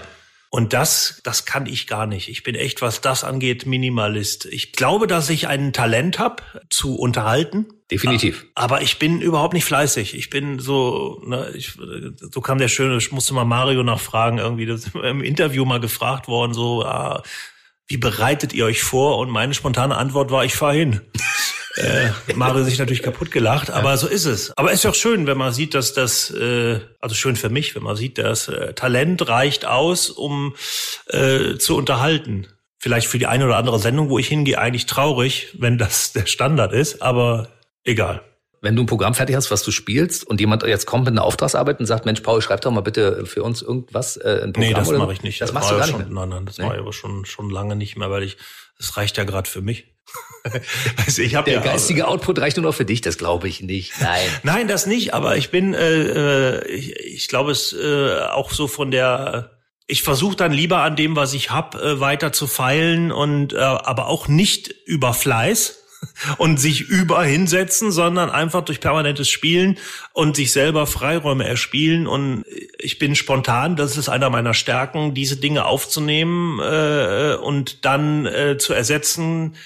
Und das, das kann ich gar nicht. Ich bin echt, was das angeht, Minimalist. Ich glaube, dass ich ein Talent habe, zu unterhalten. Definitiv. Aber ich bin überhaupt nicht fleißig. Ich bin so, ne, ich, so kam der schöne, ich musste mal Mario nachfragen, irgendwie, das ist im Interview mal gefragt worden, so, ah, wie bereitet ihr euch vor? Und meine spontane Antwort war, ich fahr hin. *laughs* äh, Mario sich natürlich kaputt gelacht, aber so ist es. Aber es ist auch schön, wenn man sieht, dass das, äh, also schön für mich, wenn man sieht, dass äh, Talent reicht aus, um äh, zu unterhalten. Vielleicht für die eine oder andere Sendung, wo ich hingehe, eigentlich traurig, wenn das der Standard ist, aber egal. Wenn du ein Programm fertig hast, was du spielst und jemand jetzt kommt mit einer Auftragsarbeit und sagt, Mensch, Paul, schreib doch mal bitte für uns irgendwas, äh, ein Programm. Nee, das mache ich nicht. Das, machst du gar schon, nicht mehr? Nein, nein, das Nee? mache ich aber schon, schon lange nicht mehr, weil ich, das reicht ja gerade für mich. Also ich habe Der ja, geistige Output reicht nur noch für dich, das glaube ich nicht. Nein. *laughs* Nein, das nicht, aber ich bin, äh, äh, ich, ich glaube es äh, auch so von der, ich versuche dann lieber an dem, was ich hab, äh, weiter zu feilen und äh, aber auch nicht über Fleiß *laughs* und sich über hinsetzen, sondern einfach durch permanentes Spielen und sich selber Freiräume erspielen. Und ich bin spontan, das ist einer meiner Stärken, diese Dinge aufzunehmen äh, und dann äh, zu ersetzen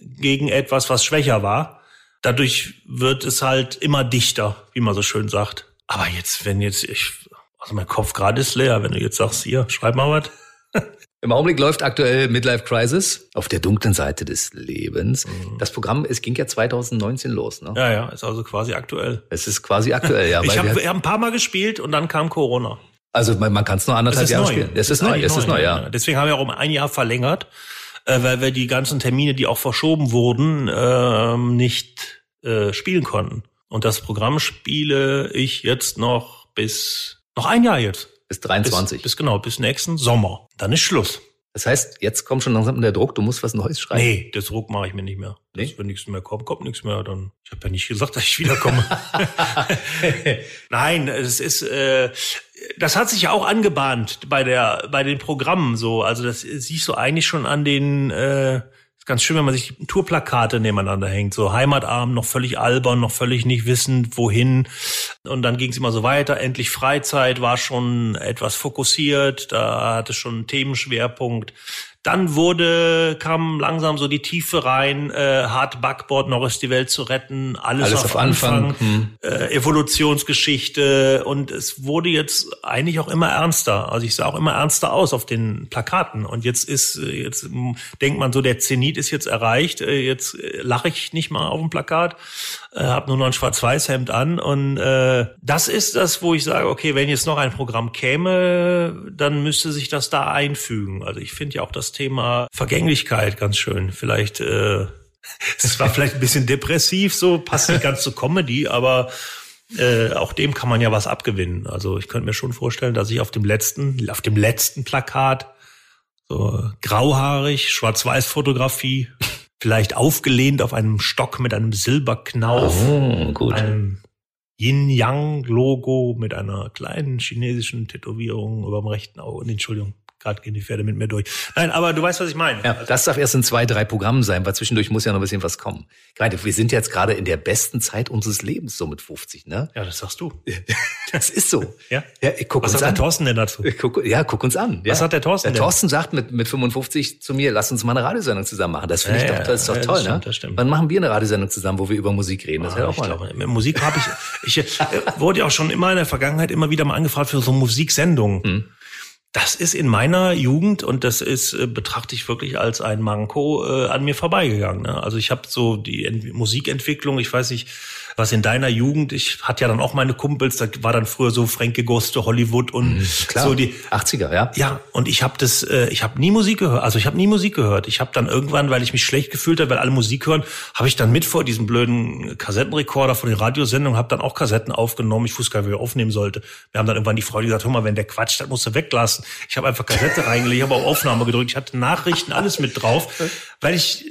gegen etwas, was schwächer war. Dadurch wird es halt immer dichter, wie man so schön sagt. Aber jetzt, wenn jetzt ich, also mein Kopf gerade ist leer, wenn du jetzt sagst, hier, schreib mal was. *laughs* Im Augenblick läuft aktuell Midlife Crisis auf der dunklen Seite des Lebens. Das Programm, es ging ja 2019 los, ne? Ja, ja, ist also quasi aktuell. Es ist quasi aktuell, ja. *laughs* ich habe wir- hab ein paar Mal gespielt und dann kam Corona. also man, man kann es nur anderthalb Jahre spielen. Es ist neu, eigentlich es ist neu, ja. Deswegen haben wir auch um ein Jahr verlängert, äh, weil wir die ganzen Termine, die auch verschoben wurden, ähm, nicht äh, spielen konnten. Und das Programm spiele ich jetzt noch bis noch ein Jahr jetzt. Bis Bis, 23. bis genau, bis nächsten Sommer. Dann ist Schluss. Das heißt, jetzt kommt schon langsam der Druck, du musst was Neues schreiben. Nee, das Druck mache ich mir nicht mehr. Das, Nee? Wenn nichts mehr kommt, kommt nichts mehr. Dann ich habe ja nicht gesagt, dass ich wiederkomme. *laughs* *laughs* Nein, es ist äh, das hat sich ja auch angebahnt bei der bei den Programmen so. Also das siehst du eigentlich schon an den äh, ist ganz schön, wenn man sich Tourplakate nebeneinander hängt. So Heimatabend, noch völlig albern, noch völlig nicht wissend, wohin. Und dann ging es immer so weiter. Endlich Freizeit war schon etwas fokussiert. Da hatte schon einen Themenschwerpunkt. Dann wurde, kam langsam so die Tiefe rein, äh, Hard Backboard, noch ist die Welt zu retten, alles, Alles auf, auf Anfang, Anfang, hm. äh, Evolutionsgeschichte und es wurde jetzt eigentlich auch immer ernster. Also ich sah auch immer ernster aus auf den Plakaten und jetzt ist, äh, jetzt ähm, denkt man so, der Zenit ist jetzt erreicht, äh, jetzt äh, lache ich nicht mal auf dem Plakat, äh, habe nur noch ein Schwarz-Weiß-Hemd an und äh, das ist das, wo ich sage, okay, wenn jetzt noch ein Programm käme, dann müsste sich das da einfügen. Also ich finde ja auch das Thema Vergänglichkeit ganz schön. Vielleicht äh, *laughs* es war vielleicht ein bisschen depressiv, so passt nicht ganz zur Comedy, aber äh, auch dem kann man ja was abgewinnen. Also ich könnte mir schon vorstellen, dass ich auf dem letzten, auf dem letzten Plakat so grauhaarig, Schwarz-Weiß-Fotografie, vielleicht aufgelehnt auf einem Stock mit einem Silberknauf, Oh, gut. einem Yin-Yang-Logo mit einer kleinen chinesischen Tätowierung über dem rechten Auge. Entschuldigung, gerade gehen die Pferde mit mir durch. Nein, aber du weißt, was ich meine. Ja, das darf erst in zwei, drei Programmen sein, weil zwischendurch muss ja noch ein bisschen was kommen. Gerade, wir sind jetzt gerade in der besten Zeit unseres Lebens, so mit 50, ne? Ja, das sagst du. *laughs* Das ist so. Ja? ja guck Was uns sagt der. Thorsten denn dazu? Guck, ja, guck uns an. Ja. Was sagt der Thorsten Der denn? Thorsten sagt mit, mit 55 zu mir, lass uns mal eine Radiosendung zusammen machen. Das finde ich Ja, doch, das ist doch ja, das toll, stimmt, ne? das stimmt. Wann machen wir eine Radiosendung zusammen, wo wir über Musik reden? Das wäre Ah, auch ich mal. glaube, mit Musik habe ich, ich äh, wurde ja auch schon immer in der Vergangenheit immer wieder mal angefragt für so Musiksendungen. Hm. Das ist in meiner Jugend und das ist äh, betrachte ich wirklich als ein Manko äh, an mir vorbeigegangen. Ne? Also ich habe so die Ent Musikentwicklung, ich weiß nicht, was in deiner Jugend, ich hatte ja dann auch meine Kumpels, da war dann früher so Frankie Guste, Hollywood und Hm, Klar, so die 80er, ja. ja, und ich habe das, äh, ich habe nie Musik gehört. Also ich habe nie Musik gehört. Ich habe dann irgendwann, weil ich mich schlecht gefühlt habe, weil alle Musik hören, habe ich dann mit vor diesem blöden Kassettenrekorder von den Radiosendungen, habe dann auch Kassetten aufgenommen. Ich wusste gar nicht, wie ich aufnehmen sollte. Wir haben dann irgendwann die Frau die gesagt, hör mal, wenn der quatscht, das musst du weglassen. Ich habe einfach Kassette *laughs* reingelegt, habe auf Aufnahme gedrückt. Ich hatte Nachrichten, alles mit drauf, weil ich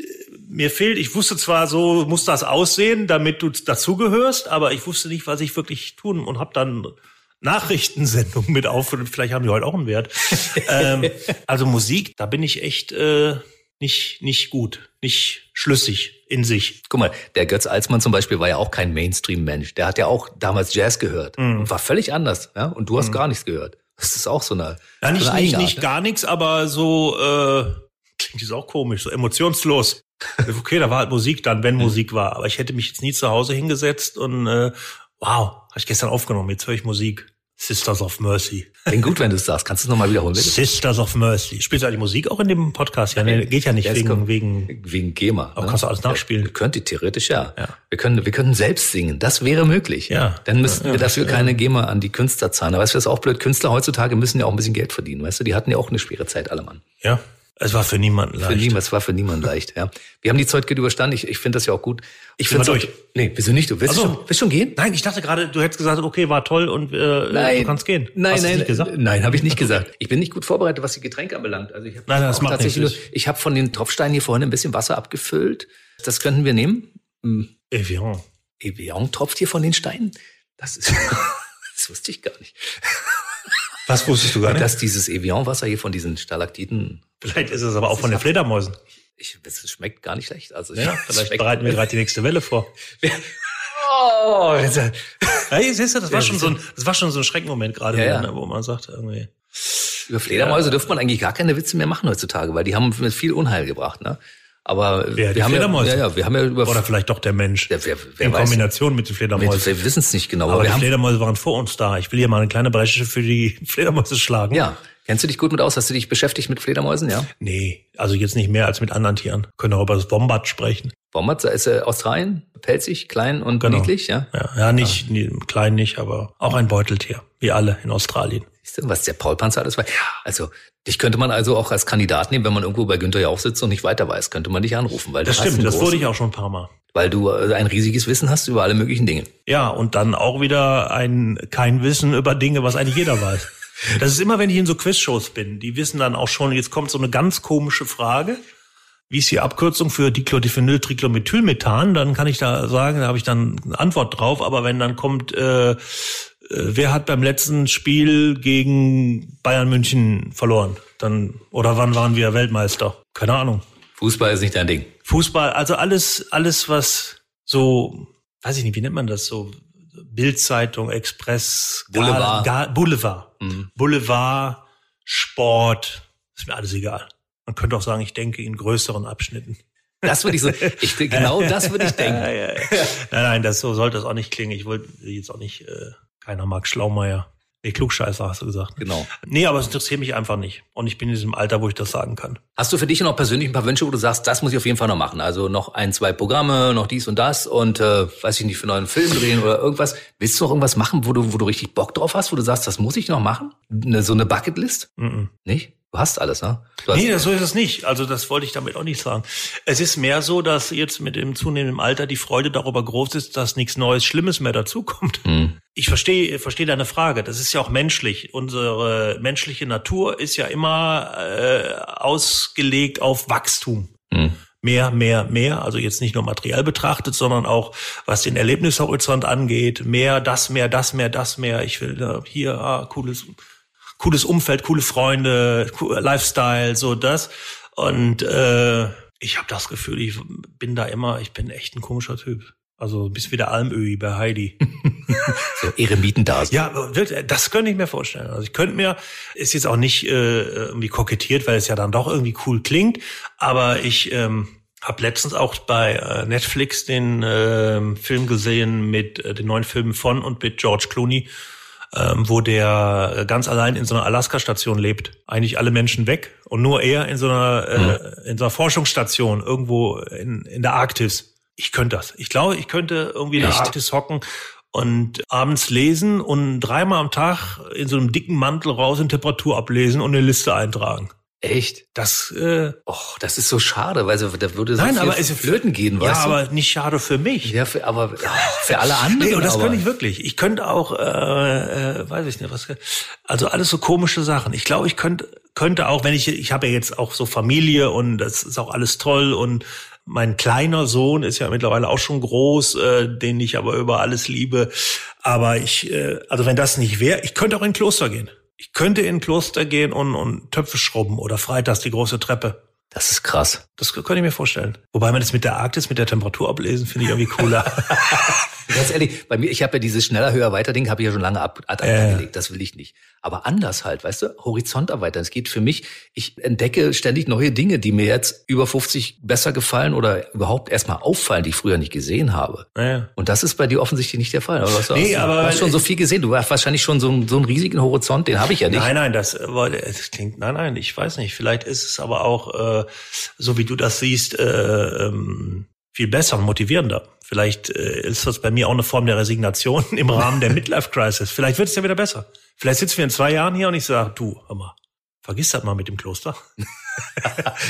mir fehlt, ich wusste zwar so, muss das aussehen, damit du dazugehörst, aber ich wusste nicht, was ich wirklich tun und habe dann Nachrichtensendungen mit aufgenommen. Vielleicht haben die heute auch einen Wert. *laughs* ähm, also Musik, da bin ich echt, äh, nicht, nicht gut, nicht schlüssig in sich. Guck mal, der Götz Alsmann zum Beispiel war ja auch kein Mainstream-Mensch. Der hat ja auch damals Jazz gehört Mhm. und war völlig anders. Ja? Und du hast gar nichts gehört. Das ist auch so eine, Ja, nicht, so eine nicht, Eigenart, nicht ne? gar nichts, aber so, äh, klingt jetzt auch komisch, so emotionslos. Okay, da war halt Musik dann, wenn Musik war. Aber ich hätte mich jetzt nie zu Hause hingesetzt und äh, wow, habe ich gestern aufgenommen, jetzt höre ich Musik. Sisters of Mercy. Klingt gut, wenn du es sagst. Kannst du es nochmal wiederholen, bitte? Sisters of Mercy. Spielst du eigentlich Musik auch in dem Podcast? Ja, nee, geht ja nicht Ja, wegen, kommt- wegen, Wegen GEMA. Aber kannst du alles nachspielen? Könnte theoretisch ja. Ja. Wir können, wir können selbst singen. Das wäre möglich. Ja. Dann müssten Ja, wir dafür ja. keine GEMA an die Künstler zahlen. Aber weißt du, das ist auch blöd. Künstler heutzutage müssen ja auch ein bisschen Geld verdienen. Weißt du, die hatten ja auch eine schwere Zeit, alle Mann. ja. Es war für niemanden Für leicht. niemand, es war für niemanden leicht, ja. Wir haben die Zeit überstanden. Ich, ich finde das ja auch gut. Ich finde durch? Nee, wieso nicht? Du willst, so. schon, willst schon gehen? Nein, ich dachte gerade, du hättest gesagt, okay, war toll und äh, du kannst gehen. Nein, Hast nein, nicht gesagt? nein, habe ich nicht gesagt. Ich bin nicht gut vorbereitet, was die Getränke anbelangt. Also ich habe Nein, das macht tatsächlich nur, ich habe von den Tropfsteinen hier vorhin ein bisschen Wasser abgefüllt. Das könnten wir nehmen. Hm, Evian. Evian tropft hier von den Steinen. Das ist, *laughs* das wusste ich gar nicht. Was wusstest du gar nicht? Dass dieses Evian-Wasser hier von diesen Stalaktiten, Vielleicht ist es aber auch von den Fledermäusen. ich, es schmeckt gar nicht schlecht. Also Ja, *laughs* vielleicht bereiten wir gerade die nächste Welle vor. Oh, jetzt, Hey, siehst du, das war Ja, schon so ein, das war schon so ein Schreckmoment gerade, Ja, ja. ne, wo man sagt irgendwie. Über Fledermäuse dürfte man eigentlich gar keine Witze mehr machen heutzutage, weil die haben viel Unheil gebracht, ne? Aber die wir haben Fledermäuse? ja, ja, ja, wir haben ja über Oder vielleicht doch der Mensch. Ja, wer, wer in weiß. Kombination mit den wir, Fledermäusen. wir wissen es nicht genau. aber Aber die wir Fledermäuse waren vor uns da. Ich will hier mal eine kleine Bresche für die *laughs* Fledermäuse schlagen. ja, kennst du dich gut mit aus? Hast du dich beschäftigt mit Fledermäusen? Ja. Nee, also jetzt nicht mehr als mit anderen Tieren. Können auch über das Wombat sprechen. Wombat ist äh, Australien, pelzig, klein und Genau. niedlich, ja. Ja, ja nicht, nie, klein nicht, aber auch ein Beuteltier. Wie alle in Australien. Siehst du, was der Paulpanzer alles war? Also, dich könnte man also auch als Kandidat nehmen, wenn man irgendwo bei Günther Jauch sitzt und nicht weiter weiß, könnte man dich anrufen, weil Das stimmt, das wurde ich auch schon ein paar Mal. weil du äh, ein riesiges Wissen hast über alle möglichen Dinge. Ja, und dann auch wieder ein kein Wissen über Dinge, was eigentlich jeder weiß. *laughs* Das ist immer, wenn ich in so Quizshows bin. Die wissen dann auch schon, jetzt kommt so eine ganz komische Frage. Wie ist die Abkürzung für Diclodiphenyltrichlomethylmethan? Dann kann ich da sagen, da habe ich dann eine Antwort drauf. Aber wenn dann kommt, äh, äh, wer hat beim letzten Spiel gegen Bayern München verloren? Dann oder wann waren wir Weltmeister? Keine Ahnung. Fußball ist nicht dein Ding. Fußball, also alles, alles was so, weiß ich nicht, wie nennt man das so? Bildzeitung, Express, Boulevard. Ga, Ga, Boulevard, Mhm. Boulevard, Sport, ist mir alles egal. Man könnte auch sagen, ich denke in größeren Abschnitten. Das würde ich so, ich, genau *laughs* das würde ich denken. Ja, ja, ja. Nein, nein, das so sollte das auch nicht klingen. Ich wollte jetzt auch nicht, äh, keiner mag Schlaumeier. Nee, Klugscheißer hast du gesagt. ne? Genau. Nee, aber es interessiert mich einfach nicht. Und ich bin in diesem Alter, wo ich das sagen kann. Hast du für dich noch persönlich ein paar Wünsche, wo du sagst, das muss ich auf jeden Fall noch machen? Also noch ein, zwei Programme, noch dies und das und äh, weiß ich nicht, für einen neuen Film drehen oder irgendwas. Willst du noch irgendwas machen, wo du, wo du richtig Bock drauf hast, wo du sagst, das muss ich noch machen? Eine, so eine Bucketlist? Mhm. Nicht? Du hast alles, ne? Du Nee, so ist es nicht. Also das wollte ich damit auch nicht sagen. Es ist mehr so, dass jetzt mit dem zunehmenden Alter die Freude darüber groß ist, dass nichts Neues, Schlimmes mehr dazukommt. Hm. Ich verstehe, verstehe deine Frage. Das ist ja auch menschlich. Unsere menschliche Natur ist ja immer äh, ausgelegt auf Wachstum. Hm. Mehr, mehr, mehr. Also jetzt nicht nur materiell betrachtet, sondern auch was den Erlebnishorizont angeht. Mehr, das mehr, das mehr, das mehr. Ich will äh, hier ah, cooles cooles Umfeld, coole Freunde, co- Lifestyle, so das. Und äh, ich habe das Gefühl, ich bin da immer, ich bin echt ein komischer Typ. Also bis wieder Almöhi bei Heidi. *laughs* So Eremitendasein. Ja, aber wirklich, das könnte ich mir vorstellen. Also ich könnte mir, ist jetzt auch nicht äh, irgendwie kokettiert, weil es ja dann doch irgendwie cool klingt, aber ich ähm, habe letztens auch bei äh, Netflix den ähm, Film gesehen mit äh, den neuen Filmen von und mit George Clooney, ähm, wo der ganz allein in so einer Alaska-Station lebt. Eigentlich alle Menschen weg und nur er in so einer, äh, in so einer Forschungsstation irgendwo in, in der Arktis. Ich könnte das. Ich glaube, ich könnte irgendwie in der Echt? Arktis hocken und abends lesen und dreimal am Tag in so einem dicken Mantel raus in Temperatur ablesen und eine Liste eintragen. Echt? Das, äh, Oh, das ist so schade, weil so, da würde so Nein, viel aber es- flöten gehen, ja, weißt du? aber nicht schade für mich. Ja, für, aber ja, für alle anderen. Nee, und das aber, könnte ich wirklich. Ich könnte auch, äh, äh, weiß ich nicht, was, also alles so komische Sachen. Ich glaube, ich könnte, könnte auch, wenn ich, ich habe ja jetzt auch so Familie und das ist auch alles toll und mein kleiner Sohn ist ja mittlerweile auch schon groß, äh, den ich aber über alles liebe. Aber ich, äh, also wenn das nicht wäre, ich könnte auch in ein Kloster gehen. Ich könnte in ein Kloster gehen und, und Töpfe schrubben oder freitags die große Treppe. Das ist krass. Das könnte ich mir vorstellen. Wobei man das mit der Arktis, mit der Temperatur ablesen, finde ich irgendwie cooler. *laughs* Ganz ehrlich, bei mir, ich habe ja dieses schneller, höher, weiter Ding, habe ich ja schon lange ab, ad acta gelegt. Das will ich nicht. Aber anders halt, weißt du, Horizont erweitern. Es geht für mich, ich entdecke ständig neue Dinge, die mir jetzt über 50 besser gefallen oder überhaupt erstmal auffallen, die ich früher nicht gesehen habe. Ja. Und das ist bei dir offensichtlich nicht der Fall. Aber was, Nee, du, aber- du hast schon so viel gesehen. Du hast wahrscheinlich schon so einen, so einen riesigen Horizont, den habe ich ja nicht. Nein, nein, das, äh, das klingt, nein, nein, ich weiß nicht. Vielleicht ist es aber auch, äh, so wie du das siehst, äh, ähm, viel besser und motivierender. Vielleicht äh, ist das bei mir auch eine Form der Resignation *laughs* im Rahmen der Midlife Crisis. Vielleicht wird es ja wieder besser. Vielleicht sitzen wir in zwei Jahren hier und ich sage, du, hör mal, vergiss das mal mit dem Kloster. *laughs*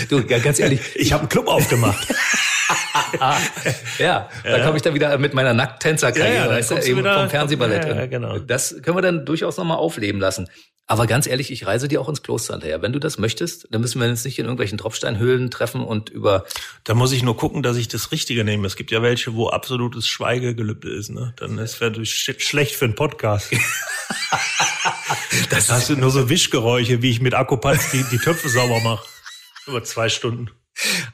Du, ja, ganz ehrlich, Ich habe einen Club aufgemacht. *laughs* *laughs* ja, da komme ich dann wieder mit meiner Nackttänzerkarriere, Ja, ja, weißt du, eben wieder- vom Fernsehballett. Ja, ja, genau. Das können wir dann durchaus nochmal aufleben lassen. Aber ganz ehrlich, ich reise dir auch ins Kloster hinterher. Wenn du das möchtest, dann müssen wir uns nicht in irgendwelchen Tropfsteinhöhlen treffen und über Da muss ich nur gucken, dass ich das Richtige nehme. Es gibt ja welche, wo absolutes Schweigegelübde ist. Ne? Dann ist wäre sch schlecht für einen Podcast. *laughs* das hast du nur so Wischgeräusche, wie ich mit Akkupanz die, die Töpfe sauber mache. Über zwei Stunden.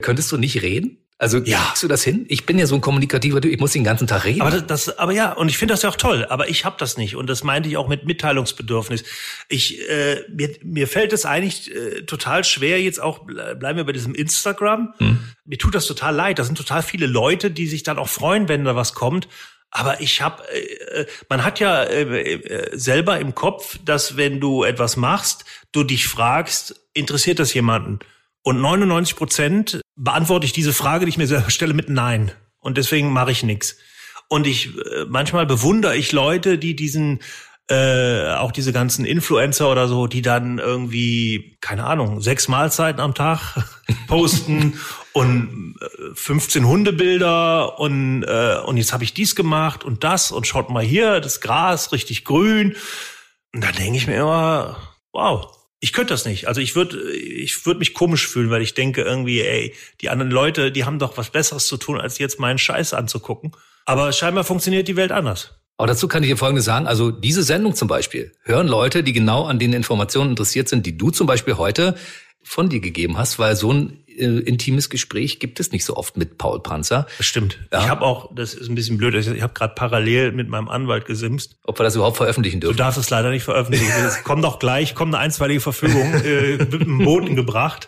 Könntest du nicht reden? Also Ja. kriegst du das hin? Ich bin ja so ein kommunikativer Typ, ich muss den ganzen Tag reden. Aber das, das aber ja, und ich finde das ja auch toll, aber ich habe das nicht und das meinte ich auch mit Mitteilungsbedürfnis. Ich äh, mir, mir fällt es eigentlich äh, total schwer jetzt auch ble- bleiben wir bei diesem Instagram. Mir tut das total leid, da sind total viele Leute, die sich dann auch freuen, wenn da was kommt. Aber ich habe, äh, äh, man hat ja äh, äh, selber im Kopf, dass wenn du etwas machst, du dich fragst, interessiert das jemanden? Und 99 Prozent beantworte ich diese Frage, die ich mir selber stelle, mit Nein. Und deswegen mache ich nichts. Und ich äh, manchmal bewundere ich Leute, die diesen äh, auch diese ganzen Influencer oder so, die dann irgendwie, keine Ahnung, sechs Mahlzeiten am Tag *laughs* posten und äh, 15 Hundebilder und, äh, und jetzt habe ich dies gemacht und das und schaut mal hier, das Gras richtig grün. Und da denke ich mir immer, wow, ich könnte das nicht. Also ich würde ich würde mich komisch fühlen, weil ich denke irgendwie, ey, die anderen Leute, die haben doch was Besseres zu tun, als jetzt meinen Scheiß anzugucken. Aber scheinbar funktioniert die Welt anders. Aber dazu kann ich dir Folgendes sagen. Also diese Sendung zum Beispiel hören Leute, die genau an den Informationen interessiert sind, die du zum Beispiel heute von dir gegeben hast, weil so ein äh, intimes Gespräch gibt es nicht so oft mit Paul Panzer. Bestimmt. Ja. Ich habe auch, das ist ein bisschen blöd, ich habe gerade parallel mit meinem Anwalt gesimst. Ob wir das überhaupt veröffentlichen Du dürfen. darfst es leider nicht veröffentlichen. *laughs* Es kommt auch gleich, kommt eine einstweilige Verfügung, äh, wird im Boten *laughs* gebracht.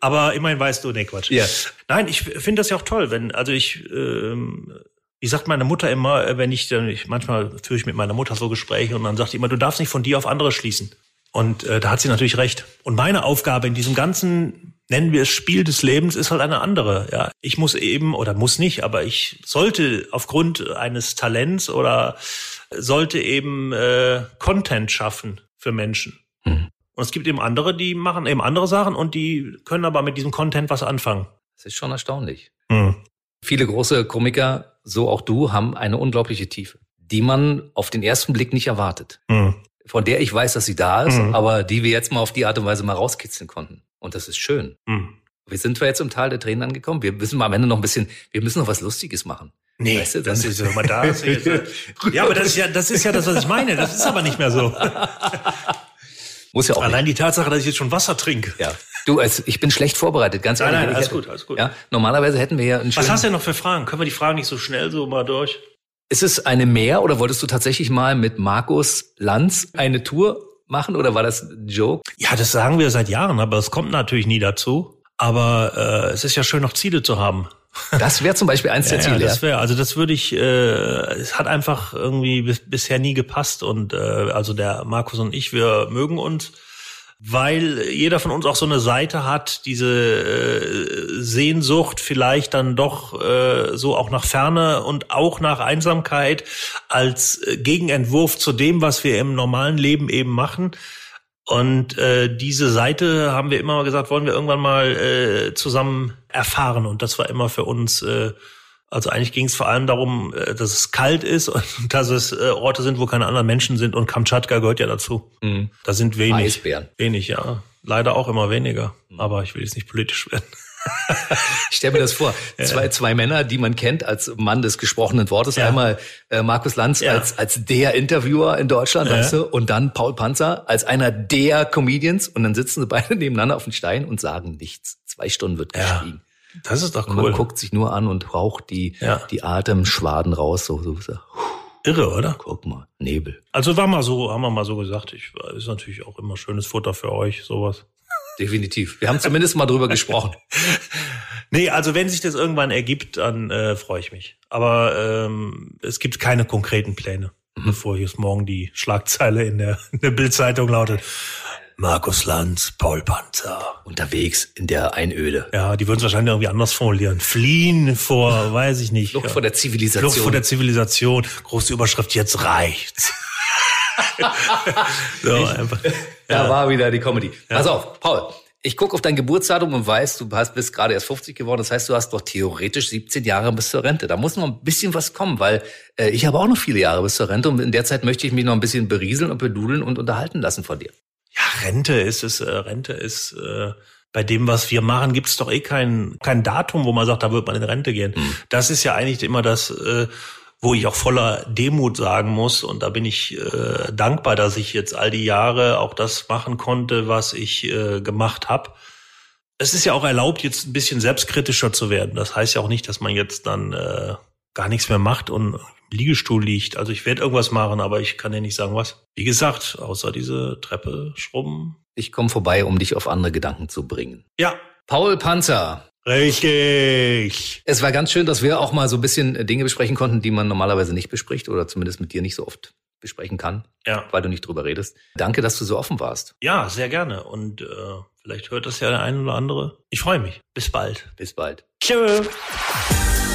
Aber immerhin weißt du, nee, Quatsch. Ja. Nein, ich finde das ja auch toll, wenn, also ich, ähm, wie sagt meine Mutter immer, äh, wenn ich dann, ich, manchmal führe ich mit meiner Mutter so Gespräche und dann sagt die immer, du darfst nicht von dir auf andere schließen. Und äh, da hat sie natürlich recht. Und meine Aufgabe in diesem ganzen, nennen wir es Spiel des Lebens, ist halt eine andere. Ja, ich muss eben oder muss nicht, aber ich sollte aufgrund eines Talents oder sollte eben äh, Content schaffen für Menschen. Mhm. Und es gibt eben andere, die machen eben andere Sachen und die können aber mit diesem Content was anfangen. Das ist schon erstaunlich. Hm. Viele große Komiker, so auch du, haben eine unglaubliche Tiefe, die man auf den ersten Blick nicht erwartet. Hm. Von der ich weiß, dass sie da ist, Mhm. aber die wir jetzt mal auf die Art und Weise mal rauskitzeln konnten. Und das ist schön. Hm. Wir sind zwar jetzt im Tal der Tränen angekommen. Wir müssen mal am Ende noch ein bisschen, wir müssen noch was Lustiges machen. Nee, Weißt du, das ist ja mal da. Ist *laughs* ja, aber das ist ja, das ist ja das, was ich meine. Das ist aber nicht mehr so. *laughs* Muss ja auch Allein die Tatsache, dass ich jetzt schon Wasser trinke. nicht. Ja. Du, also ich bin schlecht vorbereitet, ganz Nein, ehrlich. nein, alles hätte- gut, alles gut. Ja, normalerweise hätten wir ja einen Was hast du denn noch für Fragen? Können wir die Fragen nicht so schnell so mal durch? Ist es eine Mehr oder wolltest du tatsächlich mal mit Markus Lanz eine Tour machen oder war das ein Joke? Ja, das sagen wir seit Jahren, aber es kommt natürlich nie dazu. Aber äh, es ist ja schön, noch Ziele zu haben. Das wäre zum Beispiel eins *laughs* der Ja, Ziele. das wäre, also das würde ich, äh, es hat einfach irgendwie bis, bisher nie gepasst und äh, also der Markus und ich, wir mögen uns, weil jeder von uns auch so eine Seite hat, diese äh, Sehnsucht vielleicht dann doch äh, so auch nach Ferne und auch nach Einsamkeit als äh, Gegenentwurf zu dem, was wir im normalen Leben eben machen. Und äh, diese Seite haben wir immer mal gesagt, wollen wir irgendwann mal äh, zusammen erfahren. Und das war immer für uns, äh, also eigentlich ging es vor allem darum, äh, dass es kalt ist und *laughs* dass es äh, Orte sind, wo keine anderen Menschen sind. Und Kamtschatka gehört ja dazu. Mhm. Da sind wenig. Eisbären. Wenig, ja. Leider auch immer weniger. Aber ich will jetzt nicht politisch werden. ich stelle mir das vor. *laughs* Zwei, zwei Männer, die man kennt als Mann des gesprochenen Wortes. Ja. Einmal äh, Markus Lanz ja. als, als der Interviewer in Deutschland, ja. weißt du, und dann Paul Panzer als einer der Comedians. Und dann sitzen sie beide nebeneinander auf dem Stein und sagen nichts. Zwei Stunden wird geschwiegen. Das ist doch cool. Und man guckt sich nur an und raucht die, die Atemschwaden raus. So, so, so. Irre, oder? Guck mal, Nebel. Also war mal so, haben wir mal so gesagt. Ich, ist natürlich auch immer schönes Futter für euch, sowas. Definitiv. Wir haben zumindest mal drüber *laughs* gesprochen. Nee, also wenn sich das irgendwann ergibt, dann äh, freue ich mich. Aber ähm, es gibt keine konkreten Pläne, mhm. bevor jetzt morgen die Schlagzeile in der, in der Bildzeitung lautet. Markus Lanz, Paul Panzer. Unterwegs in der Einöde. Ja, die würden es wahrscheinlich irgendwie anders formulieren. Fliehen vor, *laughs* weiß ich nicht. Flucht vor der Zivilisation. Flucht vor der Zivilisation. Große Überschrift, jetzt reicht's. *laughs* so, ich, einfach. Da ja. war wieder die Comedy. Ja. Pass auf, Paul. Ich gucke auf dein Geburtsdatum und weiß, du hast, bist gerade erst 50 geworden. Das heißt, du hast doch theoretisch 17 Jahre bis zur Rente. Da muss noch ein bisschen was kommen, weil äh, ich habe auch noch viele Jahre bis zur Rente und in der Zeit möchte ich mich noch ein bisschen berieseln und bedudeln und unterhalten lassen von dir. Ja, Rente ist es. Äh, Rente ist äh, bei dem, was wir machen, gibt es doch eh kein kein Datum, wo man sagt, da wird man in Rente gehen. Hm. Das ist ja eigentlich immer das. Äh, wo ich auch voller Demut sagen muss, und da bin ich äh, dankbar, dass ich jetzt all die Jahre auch das machen konnte, was ich äh, gemacht habe. Es ist ja auch erlaubt, jetzt ein bisschen selbstkritischer zu werden. Das heißt ja auch nicht, dass man jetzt dann äh, gar nichts mehr macht und Liegestuhl liegt. Also ich werde irgendwas machen, aber ich kann dir nicht sagen, was. Wie gesagt, außer diese Treppe schrubben. Ich komme vorbei, um dich auf andere Gedanken zu bringen. Ja. Paul Panzer, Richtig. Es war ganz schön, dass wir auch mal so ein bisschen äh, Dinge besprechen konnten, die man normalerweise nicht bespricht oder zumindest mit dir nicht so oft besprechen kann, ja. weil du nicht drüber redest. Danke, dass du so offen warst. Ja, sehr gerne. Und äh, vielleicht hört das ja der eine oder andere. Ich freue mich. Bis bald. Bis bald. Tschö.